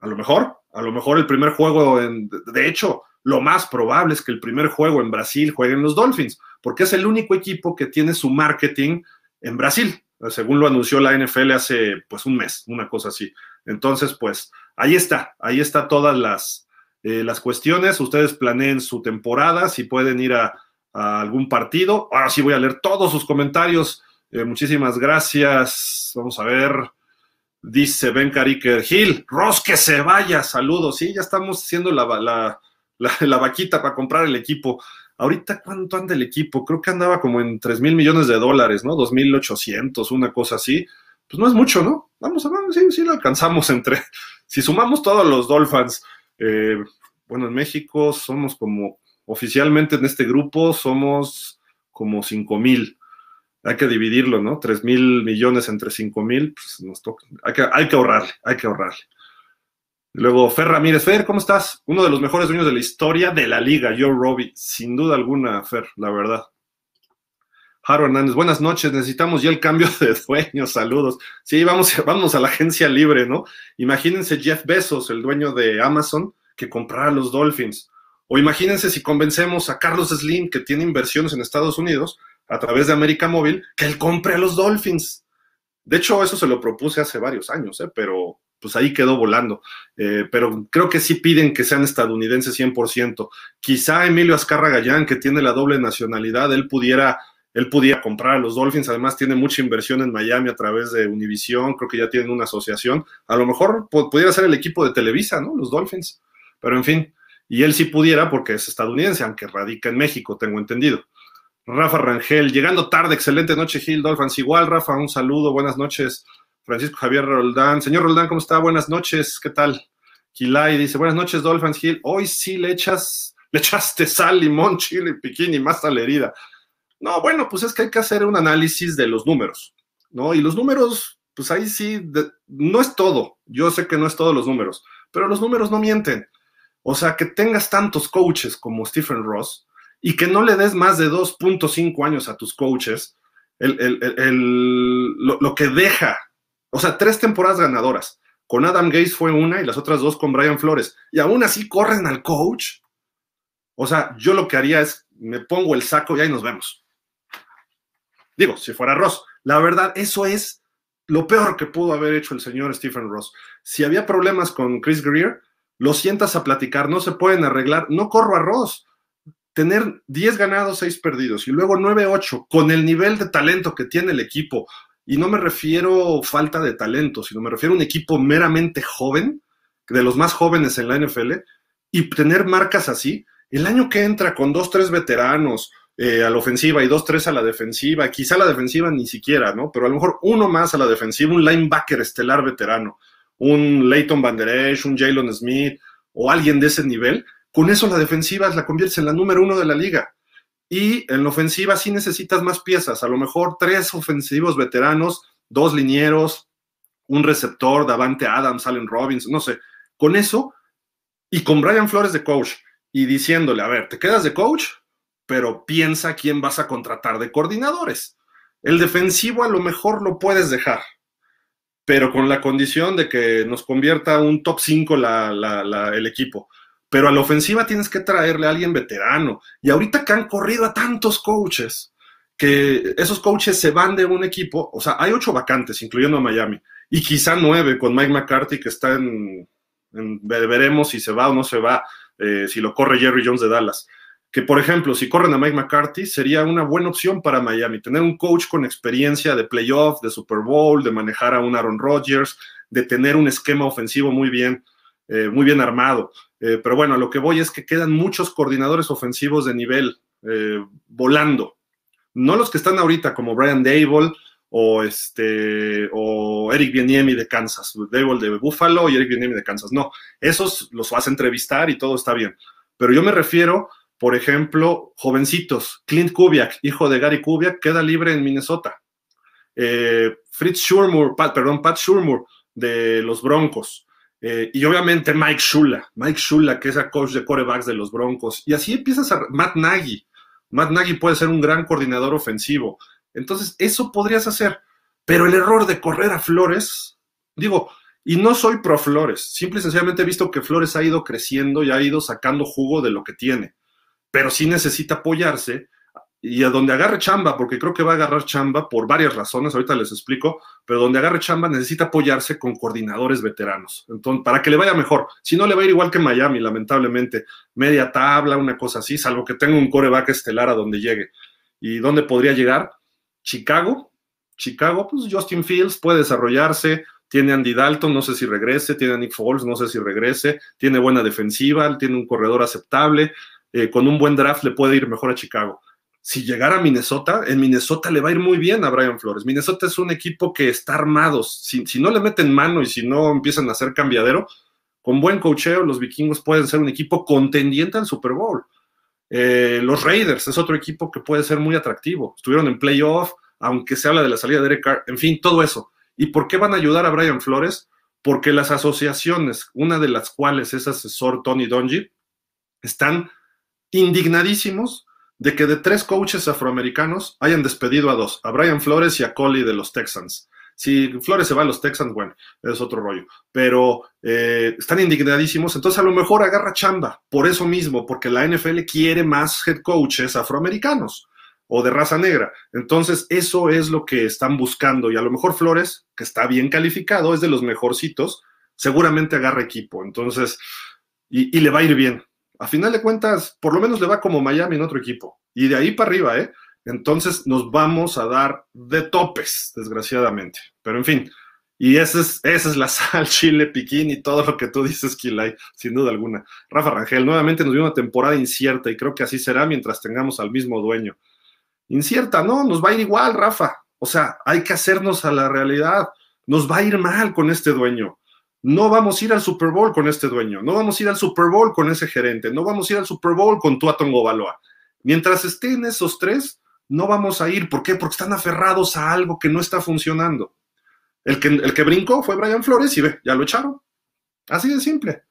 A: a lo mejor, a lo mejor el primer juego, en, de hecho, lo más probable es que el primer juego en Brasil jueguen los Dolphins, porque es el único equipo que tiene su marketing en Brasil según lo anunció la NFL hace pues un mes, una cosa así. Entonces, pues ahí está, ahí está todas las, eh, las cuestiones. Ustedes planeen su temporada, si pueden ir a, algún partido. Ahora sí voy a leer todos sus comentarios. Eh, muchísimas gracias. Vamos a ver. Dice Ben Cariker, Gil, Ross que se vaya, saludos. Sí, ya estamos haciendo la, la, la vaquita para comprar el equipo. Ahorita, ¿cuánto anda el equipo? Creo que andaba como en 3 mil millones de dólares, ¿no? 2.800, una cosa así. Pues no es mucho, ¿no? Vamos a ver, sí, sí lo alcanzamos entre. Si sumamos todos los Dolphins, eh, bueno, en México somos como, oficialmente en este grupo somos como 5 mil. Hay que dividirlo, ¿no? 3 mil millones entre 5 mil, pues nos toca. Hay que, hay que ahorrarle, hay que ahorrarle. Luego, Fer Ramírez. Fer, ¿cómo estás? Uno de los mejores dueños de la historia de la liga, Joe Robbie. Sin duda alguna, Fer, la verdad. Jaro Hernández, buenas noches. Necesitamos ya el cambio de dueños. Saludos. Sí, vamos, vamos a la agencia libre, ¿no? Imagínense Jeff Bezos, el dueño de Amazon, que comprara los Dolphins. O imagínense si convencemos a Carlos Slim, que tiene inversiones en Estados Unidos, a través de América Móvil, que él compre a los Dolphins. De hecho, eso se lo propuse hace varios años, ¿eh? pero pues ahí quedó volando. Eh, pero creo que sí piden que sean estadounidenses 100%. Quizá Emilio Azcarra Gallán, que tiene la doble nacionalidad, él pudiera, él pudiera comprar a los Dolphins. Además, tiene mucha inversión en Miami a través de Univision. Creo que ya tienen una asociación. A lo mejor pudiera ser el equipo de Televisa, ¿no? Los Dolphins. Pero en fin, y él sí pudiera porque es estadounidense, aunque radica en México, tengo entendido. Rafa Rangel, llegando tarde, excelente noche, Gil Dolphins. Igual, Rafa, un saludo, buenas noches. Francisco Javier Roldán. Señor Roldán, ¿cómo está? Buenas noches, ¿qué tal? Gilay dice, buenas noches, Dolphins Hill. Hoy sí le echas, le echaste sal, limón, chile, piquín y más a la herida. No, bueno, pues es que hay que hacer un análisis de los números, ¿no? Y los números, pues ahí sí, no es todo. Yo sé que no es todos los números, pero los números no mienten. O sea, que tengas tantos coaches como Stephen Ross y que no le des más de 2.5 años a tus coaches, lo, que deja, o sea, tres temporadas ganadoras. Con Adam Gates fue una y las otras dos con Brian Flores. Y aún así corren al coach. O sea, yo lo que haría es, me pongo el saco y ahí nos vemos. Digo, si fuera Ross. La verdad, eso es lo peor que pudo haber hecho el señor Stephen Ross. Si había problemas con Chris Greer, lo sientas a platicar, no se pueden arreglar. No corro a Ross tener 10 ganados, 6 perdidos y luego 9-8 con el nivel de talento que tiene el equipo, y no me refiero falta de talento, sino me refiero a un equipo meramente joven, de los más jóvenes en la NFL, y tener marcas así, el año que entra con 2-3 veteranos eh, a la ofensiva y 2-3 a la defensiva, quizá la defensiva ni siquiera, ¿no? Pero a lo mejor uno más a la defensiva, un linebacker estelar veterano, un Leighton Van Der Esch, un Jalen Smith o alguien de ese nivel, con eso la defensiva la conviertes en la número uno de la liga. Y en la ofensiva sí necesitas más piezas, a lo mejor tres ofensivos veteranos, dos linieros, un receptor, Davante Adams, Allen Robbins, no sé. Con eso y con Brian Flores de coach y diciéndole, a ver, te quedas de coach, pero piensa quién vas a contratar de coordinadores. El defensivo a lo mejor lo puedes dejar, pero con la condición de que nos convierta un top 5 el equipo pero a la ofensiva tienes que traerle a alguien veterano. Y ahorita que han corrido a tantos coaches, que esos coaches se van de un equipo, o sea, hay ocho vacantes, incluyendo a Miami, y quizá nueve con Mike McCarthy, que está en, veremos si se va o no se va, eh, si lo corre Jerry Jones de Dallas. Que, por ejemplo, si corren a Mike McCarthy, sería una buena opción para Miami, tener un coach con experiencia de playoff, de Super Bowl, de manejar a un Aaron Rodgers, de tener un esquema ofensivo muy bien, eh, muy bien armado. Eh, pero bueno, lo que voy es que quedan muchos coordinadores ofensivos de nivel eh, volando. No los que están ahorita, como Brian Dable o, este, o Eric Bieniemi de Kansas, Dable de Buffalo y Eric Bieniemi de Kansas. No, esos los vas a entrevistar y todo está bien. Pero yo me refiero, por ejemplo, jovencitos. Clint Kubiak, hijo de Gary Kubiak, queda libre en Minnesota. Eh, Fritz Schurmur, perdón, Pat Schurmur de los Broncos. Eh, y obviamente Mike Shula, Mike Shula, que es el coach de corebacks de los Broncos. Y así empiezas a Matt Nagy. Matt Nagy puede ser un gran coordinador ofensivo. Entonces, eso podrías hacer. Pero el error de correr a Flores, digo, y no soy pro Flores, simple y sencillamente he visto que Flores ha ido creciendo y ha ido sacando jugo de lo que tiene. Pero sí necesita apoyarse y a donde agarre chamba, porque creo que va a agarrar chamba por varias razones, ahorita les explico, pero donde agarre chamba necesita apoyarse con coordinadores veteranos, entonces, para que le vaya mejor. Si no, le va a ir igual que Miami, lamentablemente, media tabla, una cosa así, salvo que tenga un coreback estelar a donde llegue. ¿Y dónde podría llegar? Chicago. Chicago, pues Justin Fields puede desarrollarse, tiene Andy Dalton, no sé si regrese, tiene Nick Foles, no sé si regrese, tiene buena defensiva, tiene un corredor aceptable, eh, con un buen draft le puede ir mejor a Chicago si llegara a Minnesota, en Minnesota le va a ir muy bien a Brian Flores. Minnesota es un equipo que está armado. Si, no le meten mano y si no empiezan a hacer cambiadero, con buen cocheo, los vikingos pueden ser un equipo contendiente al Super Bowl. Eh, los Raiders es otro equipo que puede ser muy atractivo. Estuvieron en playoff, aunque se habla de la salida de Derek Carr, en fin, todo eso. ¿Y por qué van a ayudar a Brian Flores? Porque las asociaciones, una de las cuales es asesor Tony Dungy, están indignadísimos de que de tres coaches afroamericanos hayan despedido a dos, a Brian Flores y a Coley de los Texans. Si Flores se va a los Texans, bueno, es otro rollo. Pero eh, están indignadísimos, entonces a lo mejor agarra chamba, por eso mismo, porque la NFL quiere más head coaches afroamericanos o de raza negra. Entonces, eso es lo que están buscando. Y a lo mejor Flores, que está bien calificado, es de los mejorcitos, seguramente agarra equipo. Entonces, y le va a ir bien a final de cuentas, por lo menos le va como Miami en otro equipo. Y de ahí para arriba, ¿eh? Entonces nos vamos a dar de topes, desgraciadamente. Pero en fin, y esa es, esa es la sal, chile, piquín y todo lo que tú dices, Kilay, sin duda alguna. Rafa Rangel, nuevamente nos dio una temporada incierta y creo que así será mientras tengamos al mismo dueño. Incierta, no, nos va a ir igual, Rafa. O sea, hay que hacernos a la realidad. Nos va a ir mal con este dueño. No vamos a ir al Super Bowl con este dueño, no vamos a ir al Super Bowl con ese gerente, no vamos a ir al Super Bowl con Tua Baloa. Mientras estén esos tres, no vamos a ir. ¿Por qué? Porque están aferrados a algo que no está funcionando. El que, el que brincó fue Brian Flores y ve, ya lo echaron. Así de simple.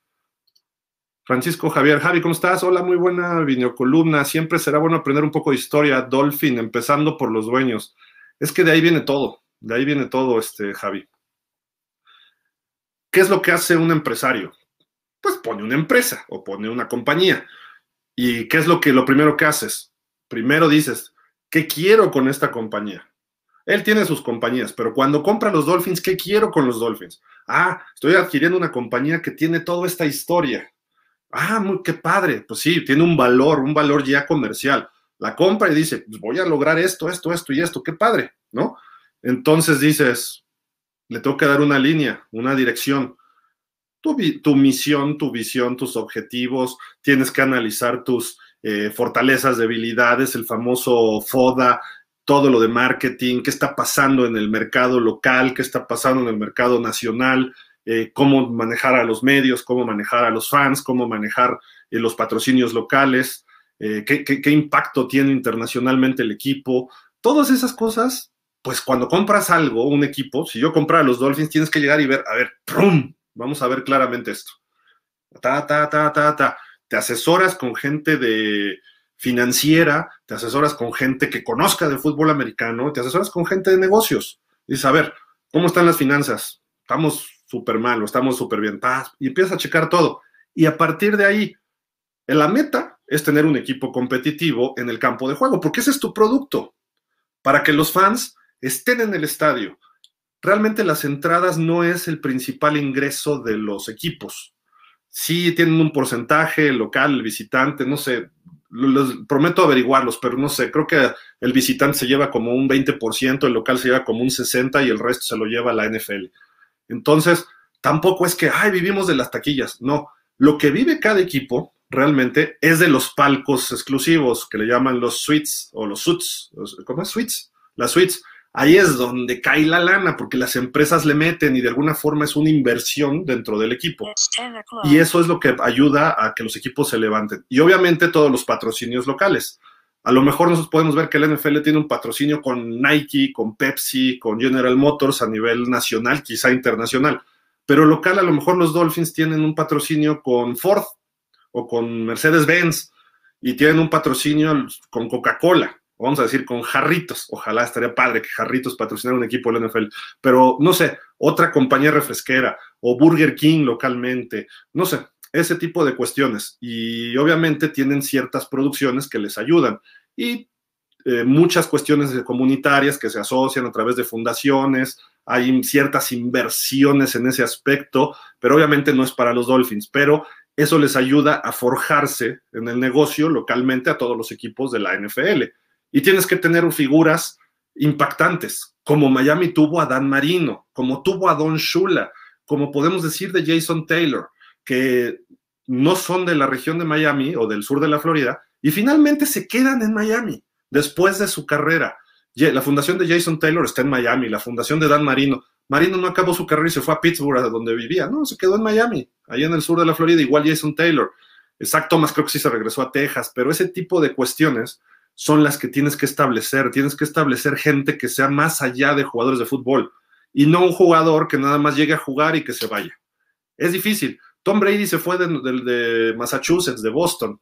A: Francisco Javier, Javi, ¿cómo estás? Hola, muy buena videocolumna. Siempre será bueno aprender un poco de historia. Dolphin, empezando por los dueños. Es que de ahí viene todo, de ahí viene todo, este, Javi. ¿Qué es lo que hace un empresario? Pues pone una empresa o pone una compañía. ¿Y qué es lo que lo primero que haces? Primero dices, ¿qué quiero con esta compañía? Él tiene sus compañías, pero cuando compra los Dolphins, ¿qué quiero con los Dolphins? Ah, estoy adquiriendo una compañía que tiene toda esta historia Ah, muy, qué padre. Pues sí, tiene un valor, un valor ya comercial. La compra y dice, pues voy a lograr esto, esto, esto y esto. Qué padre, ¿no? Entonces dices, le que dar una línea, una dirección. Tu, misión, tu visión, tus objetivos, tienes que analizar tus eh, fortalezas, debilidades, el famoso FODA, todo lo de marketing, qué está pasando en el mercado local, qué está pasando en el mercado nacional, eh, cómo manejar a los medios, cómo manejar a los fans, cómo manejar eh, los patrocinios locales, qué, impacto tiene internacionalmente el equipo. Todas esas cosas, pues cuando compras algo, un equipo, si yo comprara los Dolphins, tienes que llegar y ver, a ver, ¡prum! Vamos a ver claramente esto. Ta, ta, ta, ta, ta. Te asesoras con gente de financiera, te asesoras con gente que conozca de fútbol americano, te asesoras con gente de negocios. Dices, a ver, ¿cómo están las finanzas? Estamos súper mal o estamos súper bien, paz, y empiezas a checar todo. Y a partir de ahí, la meta es tener un equipo competitivo en el campo de juego, porque ese es tu producto, para que los fans estén en el estadio. Realmente las entradas no es el principal ingreso de los equipos. Sí tienen un porcentaje local, el visitante, no sé, les prometo averiguarlos, pero no sé, creo que el visitante se lleva como un 20%, el local se lleva como un 60% y el resto se lo lleva la NFL. Entonces, tampoco es que, ay, vivimos de las taquillas. No, lo que vive cada equipo realmente es de los palcos exclusivos que le llaman los suites o los suits. ¿Cómo es? Suites. Las suites. Ahí es donde cae la lana porque las empresas le meten y de alguna forma es una inversión dentro del equipo. Y eso es lo que ayuda a que los equipos se levanten. Y obviamente todos los patrocinios locales. A lo mejor nosotros podemos ver que el NFL tiene un patrocinio con Nike, con Pepsi, con General Motors a nivel nacional, quizá internacional. Pero local, a lo mejor los Dolphins tienen un patrocinio con Ford o con Mercedes-Benz y tienen un patrocinio con Coca-Cola, vamos a decir con Jarritos. Ojalá estaría padre que Jarritos patrocinara un equipo del NFL. Pero no sé, otra compañía refresquera o Burger King localmente, no sé, ese tipo de cuestiones. Y obviamente tienen ciertas producciones que les ayudan. Y eh, muchas cuestiones comunitarias que se asocian a través de fundaciones, hay ciertas inversiones en ese aspecto, pero obviamente no es para los Dolphins, pero eso les ayuda a forjarse en el negocio localmente a todos los equipos de la NFL. Y tienes que tener figuras impactantes, como Miami tuvo a Dan Marino, como tuvo a Don Shula, como podemos decir de Jason Taylor que no son de la región de Miami o del sur de la Florida y finalmente se quedan en Miami después de su carrera. La fundación de Jason Taylor está en Miami, la fundación de Dan Marino. Marino no acabó su carrera y se fue a Pittsburgh, a donde vivía. No, se quedó en Miami, ahí en el sur de la Florida, igual Jason Taylor. Exacto, más creo que sí se regresó a Texas, pero ese tipo de cuestiones son las que tienes que establecer. Tienes que establecer gente que sea más allá de jugadores de fútbol y no un jugador que nada más llegue a jugar y que se vaya. Es difícil. Tom Brady se fue de, Massachusetts, de Boston,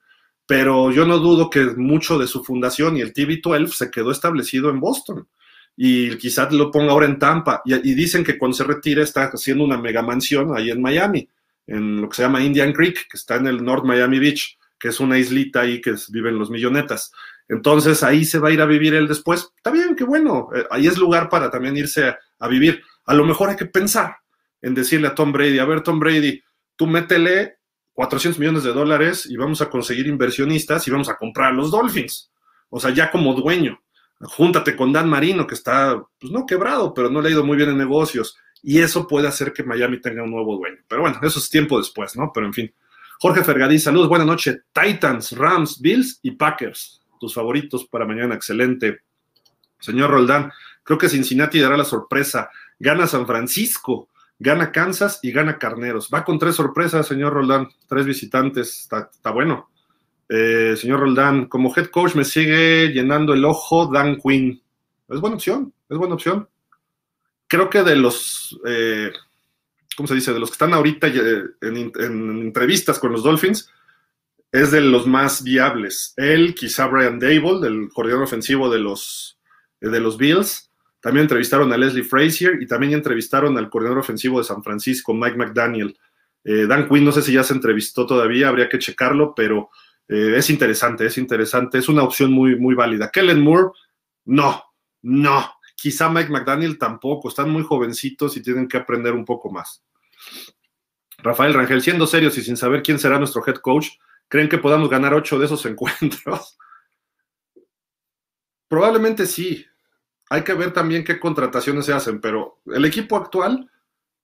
A: pero yo no dudo que mucho de su fundación y el TV12 se quedó establecido en Boston. Y quizás lo ponga ahora en Tampa. Y, dicen que cuando se retire está haciendo una mega mansión ahí en Miami, en lo que se llama Indian Creek, que está en el North Miami Beach, que es una islita ahí que viven los millonetas. Entonces ahí se va a ir a vivir él después. Está bien, qué bueno. Eh, ahí es lugar para también irse a vivir. A lo mejor hay que pensar en decirle a Tom Brady, a ver, Tom Brady, tú métele 400 millones de dólares y vamos a conseguir inversionistas y vamos a comprar los Dolphins. O sea, ya como dueño. Júntate con Dan Marino, que está, pues no quebrado, pero no le ha ido muy bien en negocios. Y eso puede hacer que Miami tenga un nuevo dueño. Pero bueno, eso es tiempo después, ¿no? Pero en fin. Jorge Fergadí, saludos, buenas noches. Titans, Rams, Bills y Packers. Tus favoritos para mañana, excelente. Señor Roldán, creo que Cincinnati dará la sorpresa. Gana San Francisco gana Kansas y gana Carneros. Va con tres sorpresas, señor Roldán, tres visitantes, está, bueno. Eh, señor Roldán, como head coach me sigue llenando el ojo Dan Quinn. Es buena opción, es buena opción. Creo que de los, eh, ¿cómo se dice? De los que están ahorita eh, en, entrevistas con los Dolphins, es de los más viables. Él, quizá Brian Dable, del coordinador ofensivo de los, de los Bills. También entrevistaron a Leslie Frazier y también entrevistaron al coordinador ofensivo de San Francisco, Mike McDaniel. Eh, Dan Quinn, no sé si ya se entrevistó todavía, habría que checarlo, pero eh, es interesante, es interesante, es una opción muy, muy válida. Kellen Moore, no, no. Quizá Mike McDaniel tampoco, están muy jovencitos y tienen que aprender un poco más. Rafael Rangel, siendo serios y sin saber quién será nuestro head coach, ¿creen que podamos ganar ocho de esos encuentros? Probablemente sí. Hay que ver también qué contrataciones se hacen, pero el equipo actual,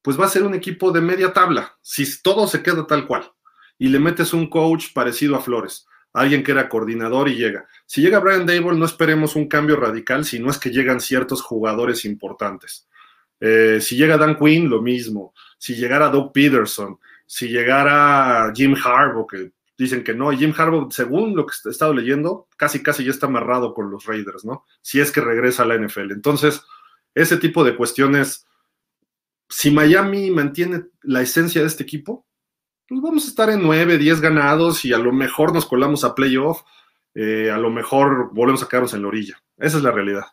A: pues va a ser un equipo de media tabla, si todo se queda tal cual. Y le metes un coach parecido a Flores, alguien que era coordinador y llega. Si llega Brian Dable, no esperemos un cambio radical, si no es que llegan ciertos jugadores importantes. Eh, si llega Dan Quinn, lo mismo. Si llegara Doug Peterson, si llegara Jim Harbaugh, que dicen que no. Y Jim Harbaugh, según lo que he estado leyendo, casi casi ya está amarrado con los Raiders, ¿no? Si es que regresa a la NFL. Entonces, ese tipo de cuestiones, si Miami mantiene la esencia de este equipo, pues vamos a estar en 9, 10 ganados y a lo mejor nos colamos a playoff, eh, a lo mejor volvemos a quedarnos en la orilla. Esa es la realidad.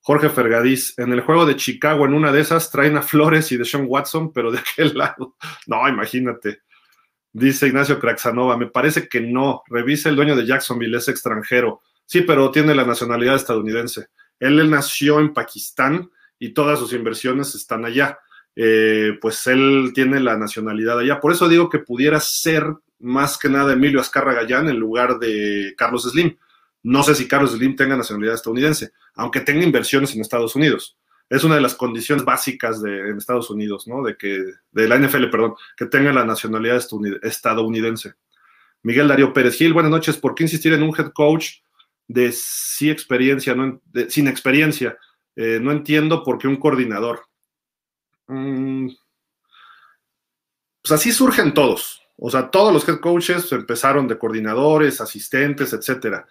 A: Jorge Fergadís, en el juego de Chicago, en una de esas, traen a Flores y de Sean Watson, pero de aquel lado. No, imagínate. Dice Ignacio Craxanova, me parece que no. Revisa el dueño de Jacksonville, es extranjero. Sí, pero tiene la nacionalidad estadounidense. Él, nació en Pakistán y todas sus inversiones están allá. Eh, pues él tiene la nacionalidad allá. Por eso digo que pudiera ser más que nada Emilio Azcarra Gallán en lugar de Carlos Slim. No sé si Carlos Slim tenga nacionalidad estadounidense, aunque tenga inversiones en Estados Unidos es una de las condiciones básicas de en Estados Unidos, ¿no? De que, de la NFL, perdón, que tenga la nacionalidad estadounidense. Miguel Darío Pérez Gil, buenas noches. ¿Por qué insistir en un head coach de sí experiencia, no, sin experiencia? Eh, no entiendo por qué un coordinador. Mm, pues así surgen todos. O sea, todos los head coaches empezaron de coordinadores, asistentes, etcétera.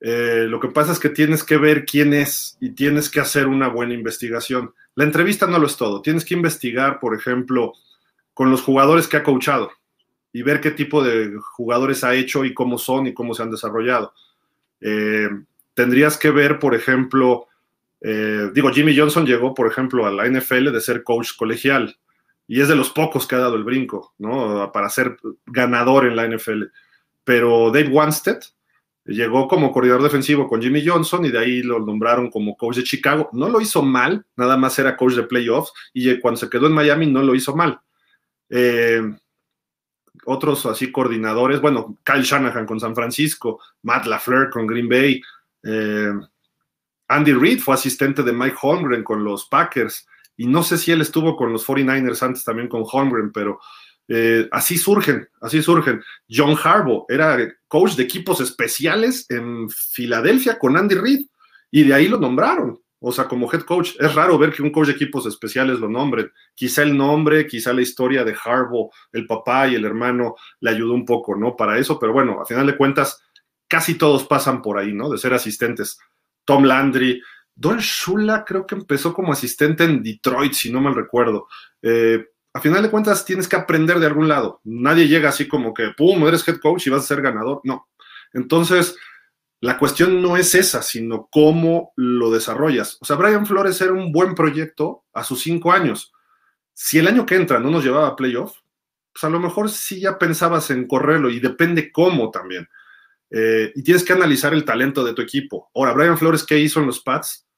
A: Eh, lo que pasa es que tienes que ver quién es y tienes que hacer una buena investigación. La entrevista no lo es todo. Tienes que investigar, por ejemplo, con los jugadores que ha coachado y ver qué tipo de jugadores ha hecho y cómo son y cómo se han desarrollado. Eh, tendrías que ver, por ejemplo, eh, digo, Jimmy Johnson llegó, por ejemplo, a la NFL de ser coach colegial y es de los pocos que ha dado el brinco, ¿no? Para ser ganador en la NFL. Pero Dave Wanstead, Llegó como coordinador defensivo con Jimmy Johnson y de ahí lo nombraron como coach de Chicago. No lo hizo mal, nada más era coach de playoffs y cuando se quedó en Miami no lo hizo mal. Eh, otros así coordinadores, bueno, Kyle Shanahan con San Francisco, Matt LaFleur con Green Bay, eh, Andy Reid fue asistente de Mike Holmgren con los Packers y no sé si él estuvo con los 49ers antes también con Holmgren, pero eh, así surgen, así surgen. John Harbaugh era coach de equipos especiales en Filadelfia con Andy Reid y de ahí lo nombraron. O sea, como head coach, es raro ver que un coach de equipos especiales lo nombren. Quizá el nombre, quizá la historia de Harbaugh, el papá y el hermano le ayudó un poco, ¿no? Para eso, pero bueno, a final de cuentas, casi todos pasan por ahí, ¿no? De ser asistentes. Tom Landry, Don Shula creo que empezó como asistente en Detroit, si no mal recuerdo. Eh, a final de cuentas tienes que aprender de algún lado. Nadie llega así como que, pum, eres head coach y vas a ser ganador. No. Entonces, la cuestión no es esa, sino cómo lo desarrollas. O sea, Brian Flores era un buen proyecto a sus cinco años. Si el año que entra no nos llevaba a playoff, pues a lo mejor sí ya pensabas en correrlo y depende cómo también. Eh, y tienes que analizar el talento de tu equipo. Ahora, Brian Flores, ¿qué hizo en los Pats?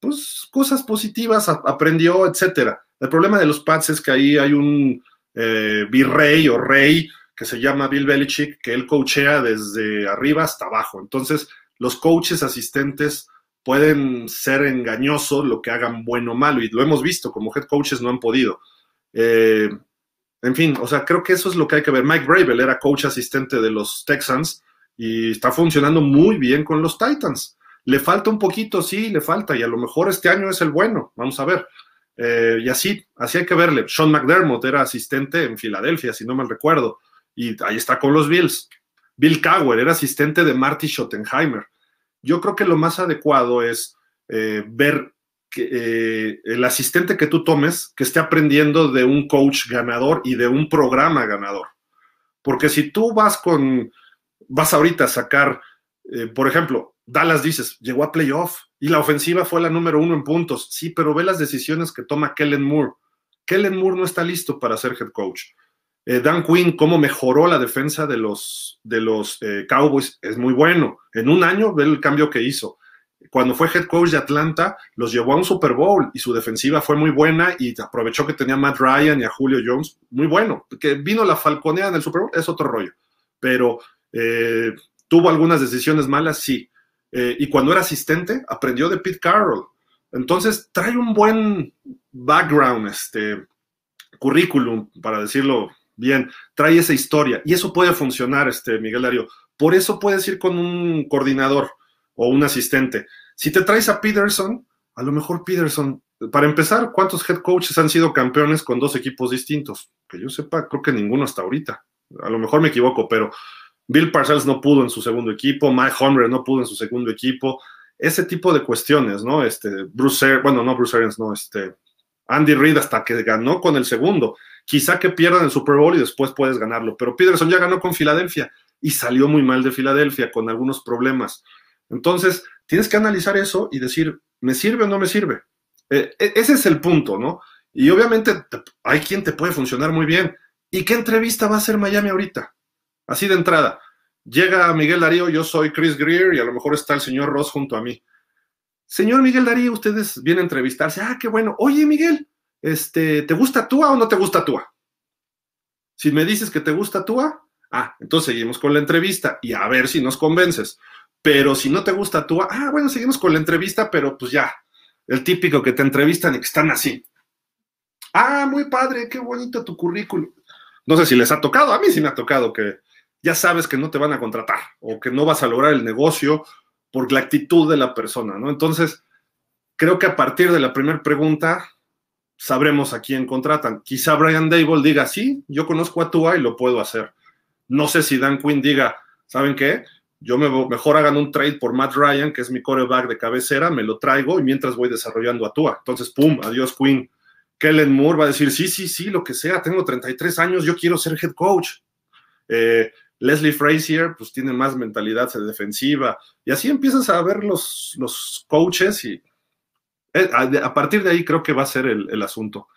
A: Pues cosas positivas, aprendió, etcétera el problema de los Pats es que ahí hay un eh, virrey o rey que se llama Bill Belichick, que él coachea desde arriba hasta abajo. Entonces, los coaches asistentes pueden ser engañosos lo que hagan bueno o malo, y lo hemos visto, como head coaches no han podido. Eh, en fin, o sea, creo que eso es lo que hay que ver. Mike Bravel era coach asistente de los Texans y está funcionando muy bien con los Titans. Le falta un poquito, sí, le falta, y a lo mejor este año es el bueno, vamos a ver. Eh, y así, así hay que verle. Sean McDermott era asistente en Filadelfia, si no mal recuerdo, y ahí está con los Bills. Bill Cowher era asistente de Marty Schottenheimer. Yo creo que lo más adecuado es eh, ver que eh, el asistente que tú tomes que esté aprendiendo de un coach ganador y de un programa ganador. Porque si tú vas con vas ahorita a sacar, por ejemplo, Dallas dices, llegó a playoff y la ofensiva fue la número uno en puntos. Sí, pero ve las decisiones que toma Kellen Moore. Kellen Moore no está listo para ser head coach. Eh, Dan Quinn, cómo mejoró la defensa de los, de los eh, Cowboys, es muy bueno. En un año, ve el cambio que hizo. Cuando fue head coach de Atlanta, los llevó a un Super Bowl y su defensiva fue muy buena y aprovechó que tenía a Matt Ryan y a Julio Jones, muy bueno. Que vino la falconea en el Super Bowl, es otro rollo. Pero eh, tuvo algunas decisiones malas, sí eh, y cuando era asistente, aprendió de Pete Carroll. Entonces, trae un buen background, este currículum, para decirlo bien, trae esa historia y eso puede funcionar, este Miguel Darío. Por eso puedes ir con un coordinador o un asistente. Si te traes a Peterson, a lo mejor Peterson, para empezar, ¿cuántos head coaches han sido campeones con dos equipos distintos? Que yo sepa, creo que ninguno hasta ahorita. A lo mejor me equivoco, pero Bill Parcells no pudo en su segundo equipo, Mike Homer no pudo en su segundo equipo, ese tipo de cuestiones, ¿no? Este, Bruce, bueno, no Bruce Arians, no, este, Andy Reid hasta que ganó con el segundo. Quizá que pierdan el Super Bowl y después puedes ganarlo, pero Peterson ya ganó con Filadelfia y salió muy mal de Filadelfia con algunos problemas. Entonces, tienes que analizar eso y decir, ¿me sirve o no me sirve? Eh, e, ese es el punto, ¿no? Y obviamente hay quien te puede funcionar muy bien. ¿Y qué entrevista va a hacer Miami ahorita? Así de entrada. Llega Miguel Darío, yo soy Chris Greer y a lo mejor está el señor Ross junto a mí. Señor Miguel Darío, ustedes vienen a entrevistarse. Ah, qué bueno. Oye, Miguel, este, ¿te gusta Tua o no te gusta Tua? Si me dices que te gusta Tua, ah, entonces seguimos con la entrevista y a ver si nos convences. Pero si no te gusta Tua, ah, bueno, seguimos con la entrevista, pero pues ya, el típico que te entrevistan y que están así. Ah, muy padre, qué bonito tu currículum. No sé si les ha tocado, a mí sí me ha tocado que ya sabes que no te van a contratar o que no vas a lograr el negocio por la actitud de la persona, ¿no? Entonces, creo que a partir de la primera pregunta sabremos a quién contratan. Quizá Brian Dable diga, sí, yo conozco a Tua y lo puedo hacer. No sé si Dan Quinn diga, ¿saben qué? Yo me, mejor hagan un trade por Matt Ryan, que es mi coreback de cabecera, me lo traigo y mientras voy desarrollando a Tua. Entonces, pum, adiós Quinn. Kellen Moore va a decir, sí, sí, sí, lo que sea, tengo 33 años, yo quiero ser head coach. Eh, Leslie Frazier, pues tiene más mentalidad defensiva. Y así empiezas a ver los, los coaches y eh, a, partir de ahí creo que va a ser el, asunto.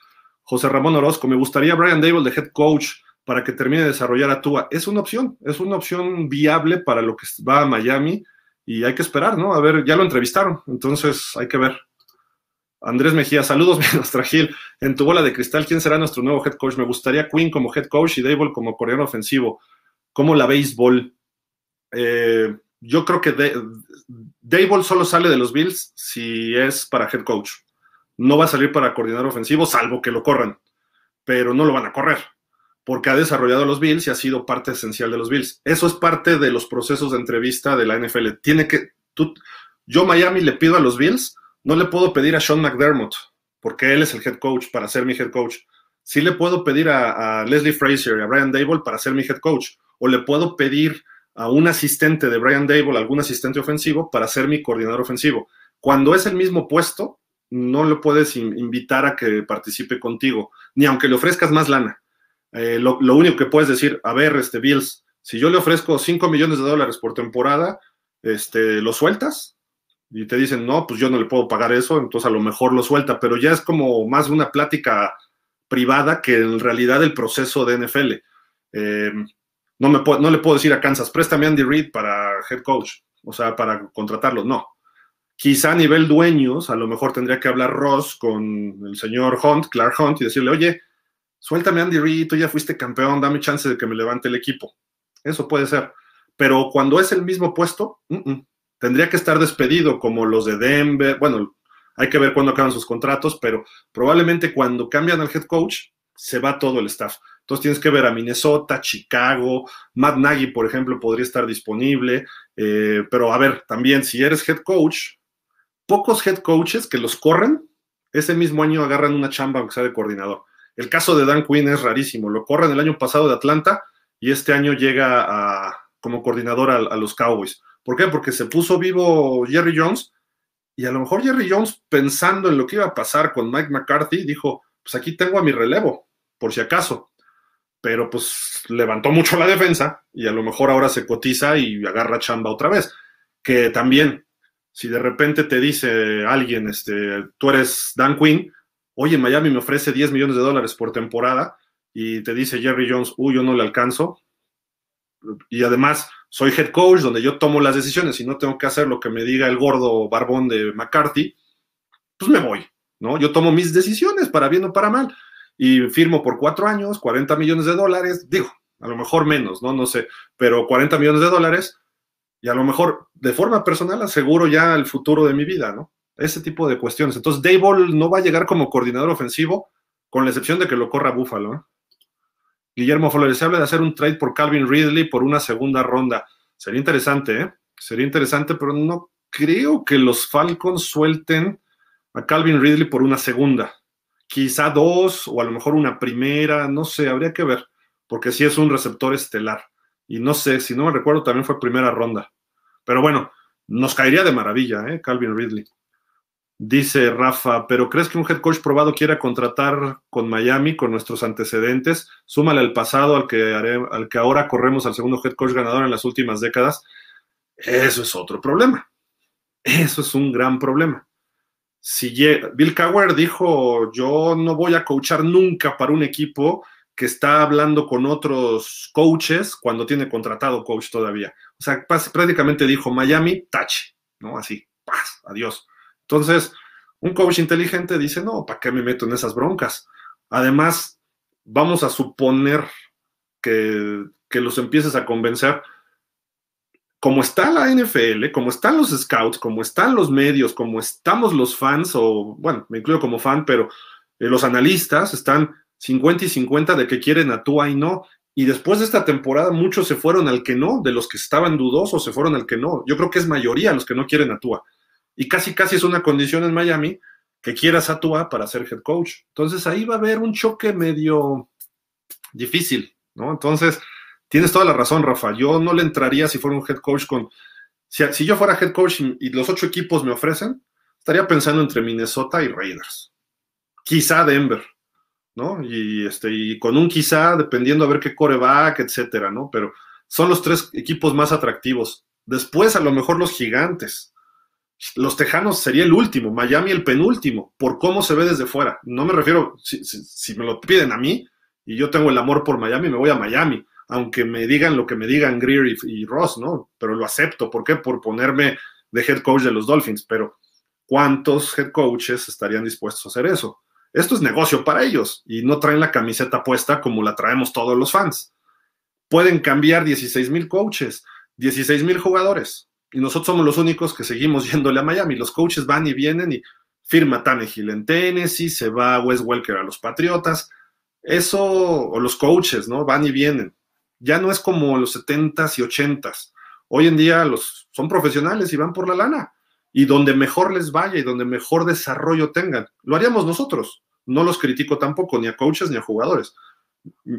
A: José Ramón Orozco, me gustaría Brian Dable de head coach para que termine de desarrollar a Tua. Es una opción, es una opción viable para lo que va a Miami y hay que esperar, ¿no? A ver, ya lo entrevistaron, entonces hay que ver. Andrés Mejía, saludos, nuestra Gil. En tu bola de cristal, ¿quién será nuestro nuevo head coach? Me gustaría Quinn como head coach y Dable como coreano ofensivo. ¿Cómo la béisbol? Eh, yo creo que Dable solo sale de los Bills si es para head coach. No va a salir para coordinador ofensivo, salvo que lo corran, pero no lo van a correr, porque ha desarrollado los Bills y ha sido parte esencial de los Bills. Eso es parte de los procesos de entrevista de la NFL. Tiene que, tú, yo Miami le pido a los Bills, no le puedo pedir a Sean McDermott, porque él es el head coach para ser mi head coach. Sí le puedo pedir a, a Leslie Frazier y a Brian Dable para ser mi head coach o le puedo pedir a un asistente de Brian Dable, algún asistente ofensivo, para ser mi coordinador ofensivo. Cuando es el mismo puesto, no le puedes invitar a que participe contigo, ni aunque le ofrezcas más lana. Eh, lo, único que puedes decir, a ver, este Bills, si yo le ofrezco 5 millones de dólares por temporada, este, ¿lo sueltas? Y te dicen, no, pues yo no le puedo pagar eso, entonces a lo mejor lo suelta, pero ya es como más una plática privada que en realidad el proceso de NFL. Eh, no, me no le puedo decir a Kansas, préstame Andy Reid para head coach, o sea, para contratarlo. No. Quizá a nivel dueños, a lo mejor tendría que hablar Ross con el señor Hunt, Clark Hunt, y decirle, oye, suéltame Andy Reid, tú ya fuiste campeón, dame chance de que me levante el equipo. Eso puede ser. Pero cuando es el mismo puesto, tendría que estar despedido como los de Denver. Bueno, hay que ver cuándo acaban sus contratos, pero probablemente cuando cambian al head coach, se va todo el staff. Entonces tienes que ver a Minnesota, Chicago, Matt Nagy, por ejemplo, podría estar disponible. Eh, pero a ver, también si eres head coach, pocos head coaches que los corren, ese mismo año agarran una chamba aunque sea de coordinador. El caso de Dan Quinn es rarísimo. Lo corren el año pasado de Atlanta y este año llega como coordinador a los Cowboys. ¿Por qué? Porque se puso vivo Jerry Jones y a lo mejor Jerry Jones, pensando en lo que iba a pasar con Mike McCarthy, dijo, pues aquí tengo a mi relevo, por si acaso pero pues levantó mucho la defensa y a lo mejor ahora se cotiza y agarra chamba otra vez. Que también, si de repente te dice alguien, este, tú eres Dan Quinn, oye, Miami me ofrece 10 millones de dólares por temporada y te dice Jerry Jones, uy, yo no le alcanzo. Y además, soy head coach donde yo tomo las decisiones y no tengo que hacer lo que me diga el gordo barbón de McCarthy, pues me voy, ¿no? Yo tomo mis decisiones para bien o para mal y firmo por cuatro años, 40 millones de dólares, digo, a lo mejor menos, ¿no? No sé, pero 40 millones de dólares y a lo mejor de forma personal aseguro ya el futuro de mi vida, ¿no? Ese tipo de cuestiones. Entonces, Dayball no va a llegar como coordinador ofensivo, con la excepción de que lo corra Búfalo. Guillermo Flores, se habla de hacer un trade por Calvin Ridley por una segunda ronda. Sería interesante, ¿eh? Sería interesante, pero no creo que los Falcons suelten a Calvin Ridley por una segunda. Quizá dos o a lo mejor una primera, no sé, habría que ver, porque sí es un receptor estelar. Y no sé, si no me recuerdo, también fue primera ronda. Pero bueno, nos caería de maravilla, ¿eh? Calvin Ridley. Dice Rafa, pero ¿crees que un head coach probado quiera contratar con Miami con nuestros antecedentes? Súmale al pasado al que, al que ahora corremos al segundo head coach ganador en las últimas décadas. Eso es otro problema. Eso es un gran problema. Si Bill Cowher dijo, yo no voy a coachar nunca para un equipo que está hablando con otros coaches cuando tiene contratado coach todavía. O sea, prácticamente dijo Miami, tache, ¿no? Así, paz, adiós. Entonces, un coach inteligente dice, no, ¿para qué me meto en esas broncas? Además, vamos a suponer que, los empieces a convencer. Como está la NFL, como están los scouts, como están los medios, como estamos los fans, o bueno, me incluyo como fan, pero eh, los analistas están 50 y 50 de que quieren a Tua y no. Y después de esta temporada, muchos se fueron al que no, de los que estaban dudosos se fueron al que no. Yo creo que es mayoría los que no quieren a Tua y casi casi es una condición en Miami que quieras a Tua para ser head coach. Entonces ahí va a haber un choque medio difícil, ¿no? Entonces, tienes toda la razón, Rafa. Yo no le entraría si fuera un head coach con... Si, yo fuera head coach y, los ocho equipos me ofrecen, estaría pensando entre Minnesota y Raiders. Quizá Denver, ¿no? Y, este, y con un quizá, dependiendo a ver qué coreback, etcétera, ¿no? Pero son los tres equipos más atractivos. Después, a lo mejor los gigantes, los Tejanos sería el último, Miami el penúltimo, por cómo se ve desde fuera. No me refiero, si, me lo piden a mí y yo tengo el amor por Miami, me voy a Miami, aunque me digan lo que me digan Greer y, Ross, ¿no? Pero lo acepto. ¿Por qué? Por ponerme de head coach de los Dolphins. Pero ¿cuántos head coaches estarían dispuestos a hacer eso? Esto es negocio para ellos y no traen la camiseta puesta como la traemos todos los fans. Pueden cambiar 16 mil coaches, 16 mil jugadores y nosotros somos los únicos que seguimos yéndole a Miami. Los coaches van y vienen y firma Tannehill en Tennessee, se va Wes Welker a los Patriotas. Eso, o los coaches, ¿no? Van y vienen. Ya no es como los 70s y 80s. Hoy en día los, son profesionales y van por la lana. Y donde mejor les vaya y donde mejor desarrollo tengan. Lo haríamos nosotros. No los critico tampoco, ni a coaches ni a jugadores.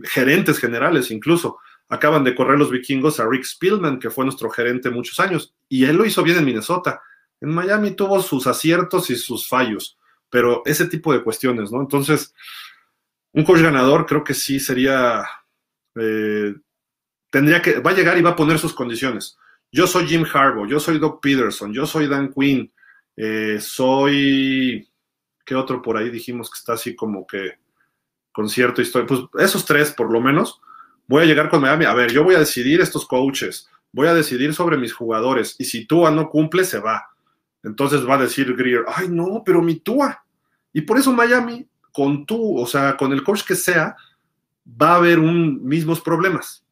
A: Gerentes generales incluso. Acaban de correr los vikingos a Rick Spielman, que fue nuestro gerente muchos años, y él lo hizo bien en Minnesota. En Miami tuvo sus aciertos y sus fallos, pero ese tipo de cuestiones, ¿no? Entonces, un coach ganador creo que sí sería, eh, tendría que, va a llegar y va a poner sus condiciones. Yo soy Jim Harbaugh, yo soy Doc Peterson, yo soy Dan Quinn, eh, soy, ¿qué otro por ahí dijimos que está así como que con cierta historia? Pues esos tres por lo menos voy a llegar con Miami, a ver, yo voy a decidir estos coaches, voy a decidir sobre mis jugadores, y si Tua no cumple, se va. Entonces va a decir Greer, ay no, pero mi Tua. Y por eso Miami, con tú, o sea, con el coach que sea, va a haber un, mismos problemas.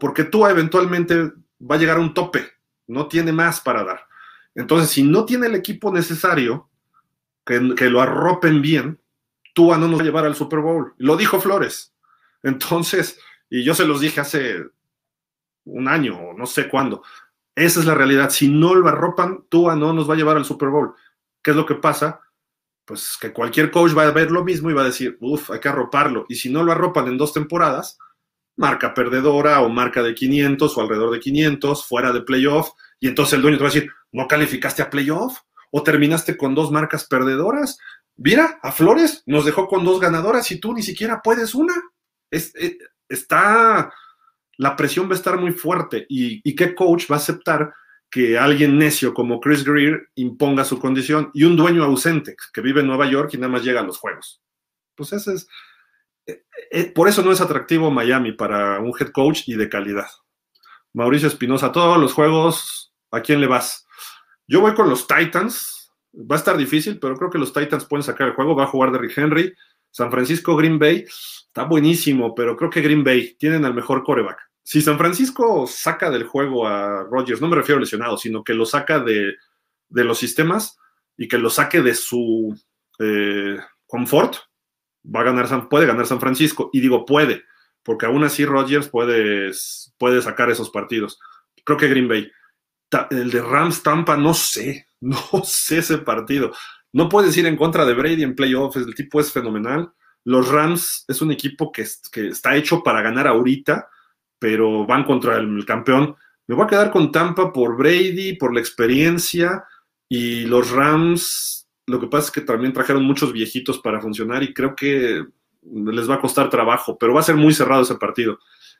A: Porque Tua eventualmente va a llegar a un tope, no tiene más para dar. Entonces, si no tiene el equipo necesario, que, que lo arropen bien, Tua no nos va a llevar al Super Bowl. Lo dijo Flores. Entonces, y yo se los dije hace un año o no sé cuándo, esa es la realidad. Si no lo arropan, Tua no nos va a llevar al Super Bowl. ¿Qué es lo que pasa? Pues que cualquier coach va a ver lo mismo y va a decir, uff, hay que arroparlo. Y si no lo arropan en dos temporadas, marca perdedora o marca de 500 o alrededor de 500, fuera de playoff. Y entonces el dueño te va a decir, ¿no calificaste a playoff? ¿O terminaste con dos marcas perdedoras? Mira, a Flores nos dejó con dos ganadoras y tú ni siquiera puedes una. Eh, está, la presión va a estar muy fuerte y, y qué coach va a aceptar que alguien necio como Chris Greer imponga su condición y un dueño ausente que vive en Nueva York y nada más llega a los juegos. Pues ese es, por eso no es atractivo Miami para un head coach y de calidad. Mauricio Espinosa, todos los juegos, ¿a quién le vas? Yo voy con los Titans. Va a estar difícil, pero creo que los Titans pueden sacar el juego. Va a jugar Derrick Henry. San Francisco, Green Bay. Está buenísimo, pero creo que Green Bay tienen al mejor coreback. Si San Francisco saca del juego a Rodgers, no me refiero a lesionado, sino que lo saca de, los sistemas y que lo saque de su eh, confort, va a ganar puede ganar San Francisco. Y digo puede, porque aún así Rodgers puede, puede sacar esos partidos. Creo que Green Bay. El de Rams Tampa, no sé, no sé ese partido. No puedes ir en contra de Brady en playoffs, el tipo es fenomenal. Los Rams es un equipo que, que está hecho para ganar ahorita, pero van contra el, campeón. Me voy a quedar con Tampa por Brady, por la experiencia, y los Rams, lo que pasa es que también trajeron muchos viejitos para funcionar y creo que les va a costar trabajo, pero va a ser muy cerrado ese partido.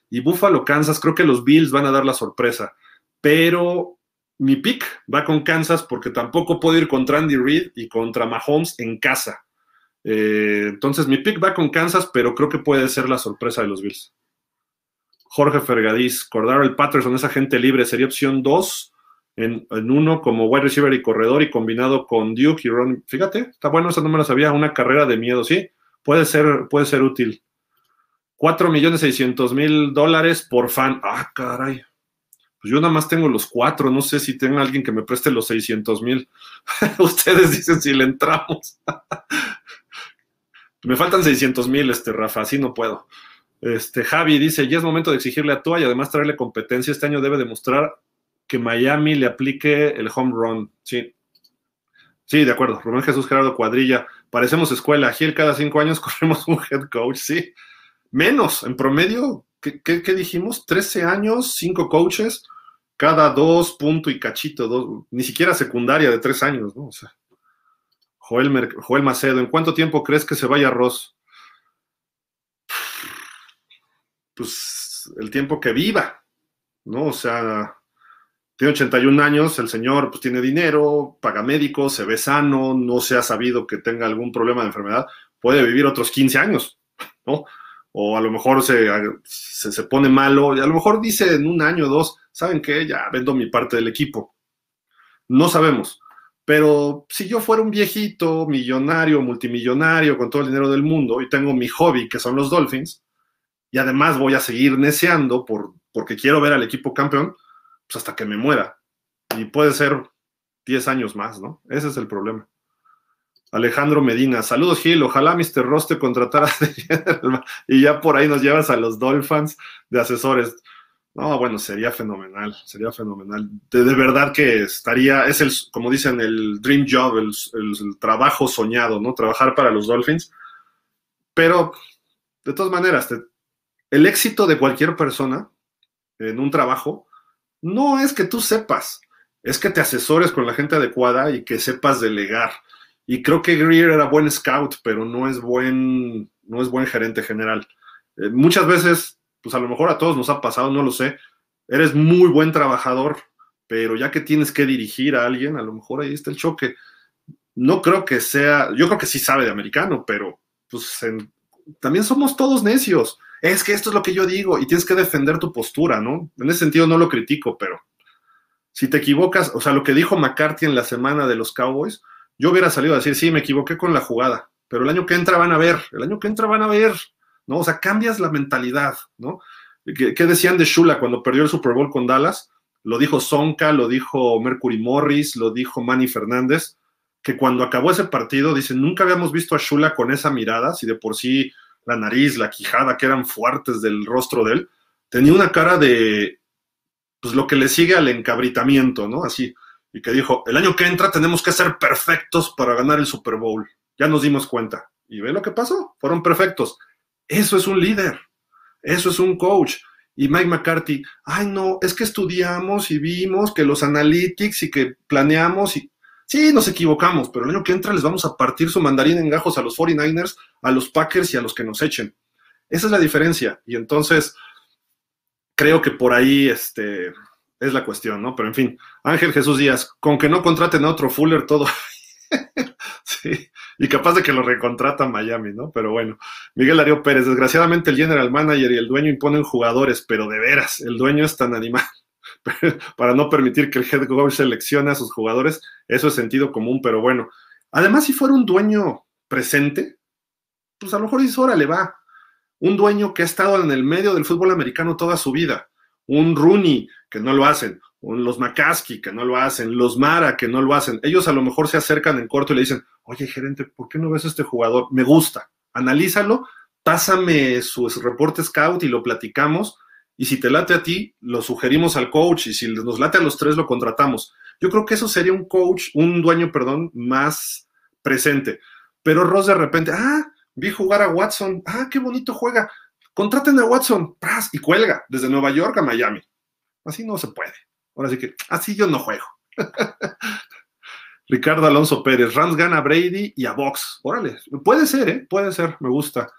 A: Y Buffalo, Kansas, creo que los Bills van a dar la sorpresa, pero mi pick va con Kansas porque tampoco puedo ir contra Andy Reid y contra Mahomes en casa. Eh, entonces mi pick va con Kansas, pero creo que puede ser la sorpresa de los Bills. Jorge Fergadís, el Patterson, esa gente libre, sería opción 2 en, uno como wide receiver y corredor y combinado con Duke y Ron. Fíjate, está bueno, esa no me la sabía, una carrera de miedo, sí, puede ser, puede ser útil. 4 millones 600 mil dólares por fan. Ah, caray. Pues yo nada más tengo los cuatro, no sé si tengo alguien que me preste los 600 mil. Ustedes dicen si le entramos. me faltan 600 mil, este, Rafa, así no puedo. Este, Javi dice, ya es momento de exigirle a Tua y además traerle competencia. Este año debe demostrar que Miami le aplique el home run. Sí. Sí, de acuerdo. Rubén Jesús Gerardo Cuadrilla. Parecemos escuela. Gil, cada cinco años corremos un head coach. Sí. Menos. En promedio, ¿qué, dijimos? 13 años, cinco coaches, cada dos, punto y cachito. Dos, ni siquiera secundaria de tres años, ¿no? O sea. Joel, Joel Macedo, ¿en cuánto tiempo crees que se vaya Ross? pues el tiempo que viva, ¿no? O sea, tiene 81 años, el señor pues tiene dinero, paga médico, se ve sano, no se ha sabido que tenga algún problema de enfermedad, puede vivir otros 15 años, ¿no? O a lo mejor se, se, pone malo, y a lo mejor dice en un año o dos, ¿saben qué? Ya vendo mi parte del equipo. No sabemos. Pero si yo fuera un viejito, millonario, multimillonario, con todo el dinero del mundo, y tengo mi hobby, que son los Dolphins, y además voy a seguir neceando por, porque quiero ver al equipo campeón, pues hasta que me muera. Y puede ser 10 años más, ¿no? Ese es el problema. Alejandro Medina, saludos Gil, ojalá Mr. Ross te contratara y ya por ahí nos llevas a los Dolphins de asesores. No, bueno, sería fenomenal, sería fenomenal. De, verdad que estaría, es el, como dicen, el dream job, el, trabajo soñado, ¿no? Trabajar para los Dolphins. Pero, de todas maneras, el éxito de cualquier persona en un trabajo no es que tú sepas, es que te asesores con la gente adecuada y que sepas delegar. Y creo que Greer era buen scout, pero no es buen, no es buen gerente general. Eh, muchas veces, pues a lo mejor a todos nos ha pasado, no lo sé. Eres muy buen trabajador, pero ya que tienes que dirigir a alguien, a lo mejor ahí está el choque. No creo que sea, yo creo que sí sabe de americano, pero pues también somos todos necios es que esto es lo que yo digo y tienes que defender tu postura, ¿no? En ese sentido no lo critico, pero si te equivocas, o sea, lo que dijo McCarthy en la semana de los Cowboys, yo hubiera salido a decir, sí, me equivoqué con la jugada, pero el año que entra van a ver, el año que entra van a ver, ¿no? O sea, cambias la mentalidad, ¿no? ¿Qué, decían de Shula cuando perdió el Super Bowl con Dallas? Lo dijo Sonka, lo dijo Mercury Morris, lo dijo Manny Fernández, que cuando acabó ese partido, dicen, nunca habíamos visto a Shula con esa mirada, si de por sí la nariz, la quijada, que eran fuertes del rostro de él, tenía una cara de, pues lo que le sigue al encabritamiento, ¿no? Así, y que dijo, el año que entra tenemos que ser perfectos para ganar el Super Bowl. Ya nos dimos cuenta. Y ve lo que pasó, fueron perfectos. Eso es un líder, eso es un coach. Y Mike McCarthy, ay no, es que estudiamos y vimos que los analytics y que planeamos y Sí, nos equivocamos, pero el año que entra les vamos a partir su mandarín en gajos a los 49ers, a los Packers y a los que nos echen. Esa es la diferencia. Y entonces, creo que por ahí este, es la cuestión, ¿no? Pero en fin, Ángel Jesús Díaz, con que no contraten a otro Fuller, todo. sí, y capaz de que lo recontrata Miami, ¿no? Pero bueno, Miguel Darío Pérez, desgraciadamente el general manager y el dueño imponen jugadores, pero de veras, el dueño es tan animal para no permitir que el head coach seleccione a sus jugadores, eso es sentido común, pero bueno. Además, si fuera un dueño presente, pues a lo mejor dice, ahora le va. Un dueño que ha estado en el medio del fútbol americano toda su vida, un Rooney, que no lo hacen, los McCaskey, que no lo hacen, los Mara, que no lo hacen. Ellos a lo mejor se acercan en corto y le dicen, oye, gerente, ¿por qué no ves a este jugador? Me gusta, analízalo, pásame su reporte scout y lo platicamos. Y si te late a ti, lo sugerimos al coach. Y si nos late a los tres, lo contratamos. Yo creo que eso sería un coach, un dueño, perdón, más presente. Pero Ross de repente, ah, vi jugar a Watson, ah, qué bonito juega. Contraten a Watson, y cuelga desde Nueva York a Miami. Así no se puede. Ahora sí que, así yo no juego. Ricardo Alonso Pérez, Rams gana a Brady y a Box. Órale, puede ser, ¿eh? Puede ser, me gusta.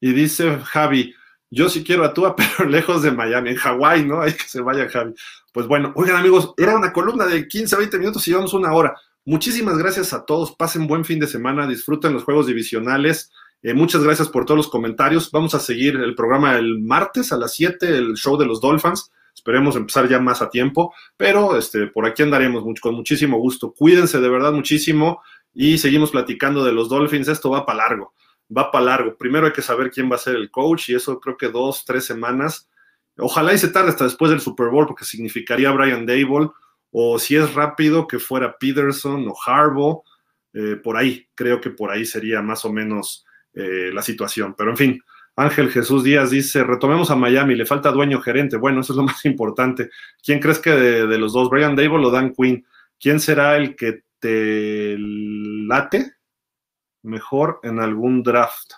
A: Y dice Javi, yo sí quiero a Tua, pero lejos de Miami, en Hawái, ¿no? Hay que se vaya Javi. Pues bueno, oigan amigos, era una columna de 15 a 20 minutos y llevamos una hora. Muchísimas gracias a todos, pasen buen fin de semana, disfruten los juegos divisionales. Eh, muchas gracias por todos los comentarios. Vamos a seguir el programa el martes a las 7, el show de los Dolphins. Esperemos empezar ya más a tiempo, pero este, por aquí andaremos con muchísimo gusto. Cuídense de verdad muchísimo y seguimos platicando de los Dolphins. Esto va para largo, va para largo. Primero hay que saber quién va a ser el coach y eso creo que dos, tres semanas. Ojalá y se tarde hasta después del Super Bowl porque significaría Brian Dable o si es rápido que fuera Peterson o Harbaugh. Eh, por ahí, creo que por ahí sería más o menos eh, la situación. Pero en fin, Ángel Jesús Díaz dice, retomemos a Miami, le falta dueño gerente. Bueno, eso es lo más importante. ¿Quién crees que de, los dos, Brian Dable o Dan Quinn? ¿Quién será el que te late mejor en algún draft?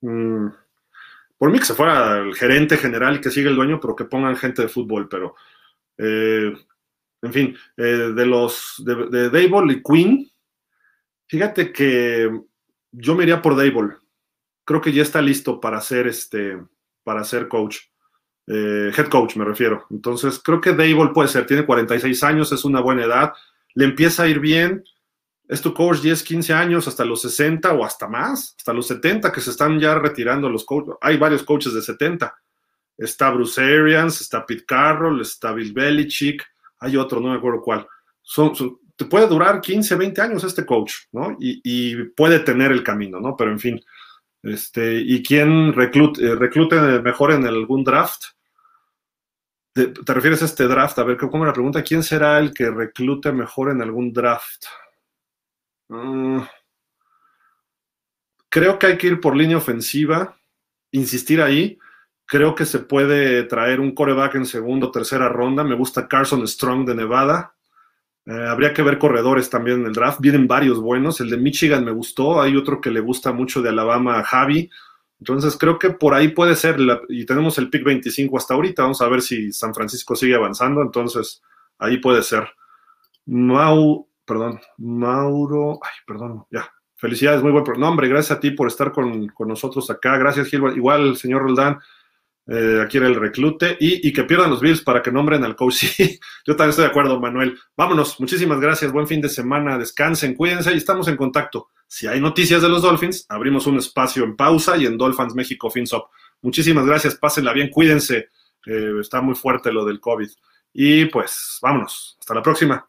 A: Mm. Por mí que se fuera el gerente general que siga el dueño, pero que pongan gente de fútbol, pero... Eh, en fin, eh, de los de, de Dable y Quinn, fíjate que yo me iría por Dable. Creo que ya está listo para ser este, para ser coach. Eh, head coach me refiero. Entonces, creo que Dable puede ser, tiene 46 años, es una buena edad, le empieza a ir bien. Es tu coach 10, 15 años, hasta los 60 o hasta más, hasta los 70 que se están ya retirando los coaches. Hay varios coaches de 70. Está Bruce Arians, está Pete Carroll, está Bill Belichick, hay otro, no me acuerdo cuál. son, te puede durar 15, 20 años este coach, ¿no? Y, puede tener el camino, ¿no? Pero en fin, este, ¿y quién reclute, eh, reclute mejor en algún draft? ¿Te, refieres a este draft? A ver, ¿cómo la pregunta? ¿Quién será el que reclute mejor en algún draft? Ah, creo que hay que ir por línea ofensiva, insistir ahí. Creo que se puede traer un coreback en segunda o tercera ronda. Me gusta Carson Strong de Nevada. Eh, habría que ver corredores también en el draft. Vienen varios buenos. El de Michigan me gustó. Hay otro que le gusta mucho de Alabama, Javi. Entonces creo que por ahí puede ser. y tenemos el pick 25 hasta ahorita. Vamos a ver si San Francisco sigue avanzando. Entonces ahí puede ser. Mau, perdón, Mauro. Ay, perdón, ya. Felicidades, muy buen nombre. Gracias a ti por estar con, con nosotros acá. Gracias, Gilbert. Igual, señor Roldán. Eh, aquí era el reclute y, que pierdan los Bills para que nombren al coach. Sí, yo también estoy de acuerdo, Manuel. Vámonos, muchísimas gracias, buen fin de semana, descansen, cuídense y estamos en contacto. Si hay noticias de los Dolphins, abrimos un espacio en pausa y en Dolphins México FinSop. Muchísimas gracias, pásenla bien, cuídense. Eh, está muy fuerte lo del COVID. Y pues, vámonos, hasta la próxima.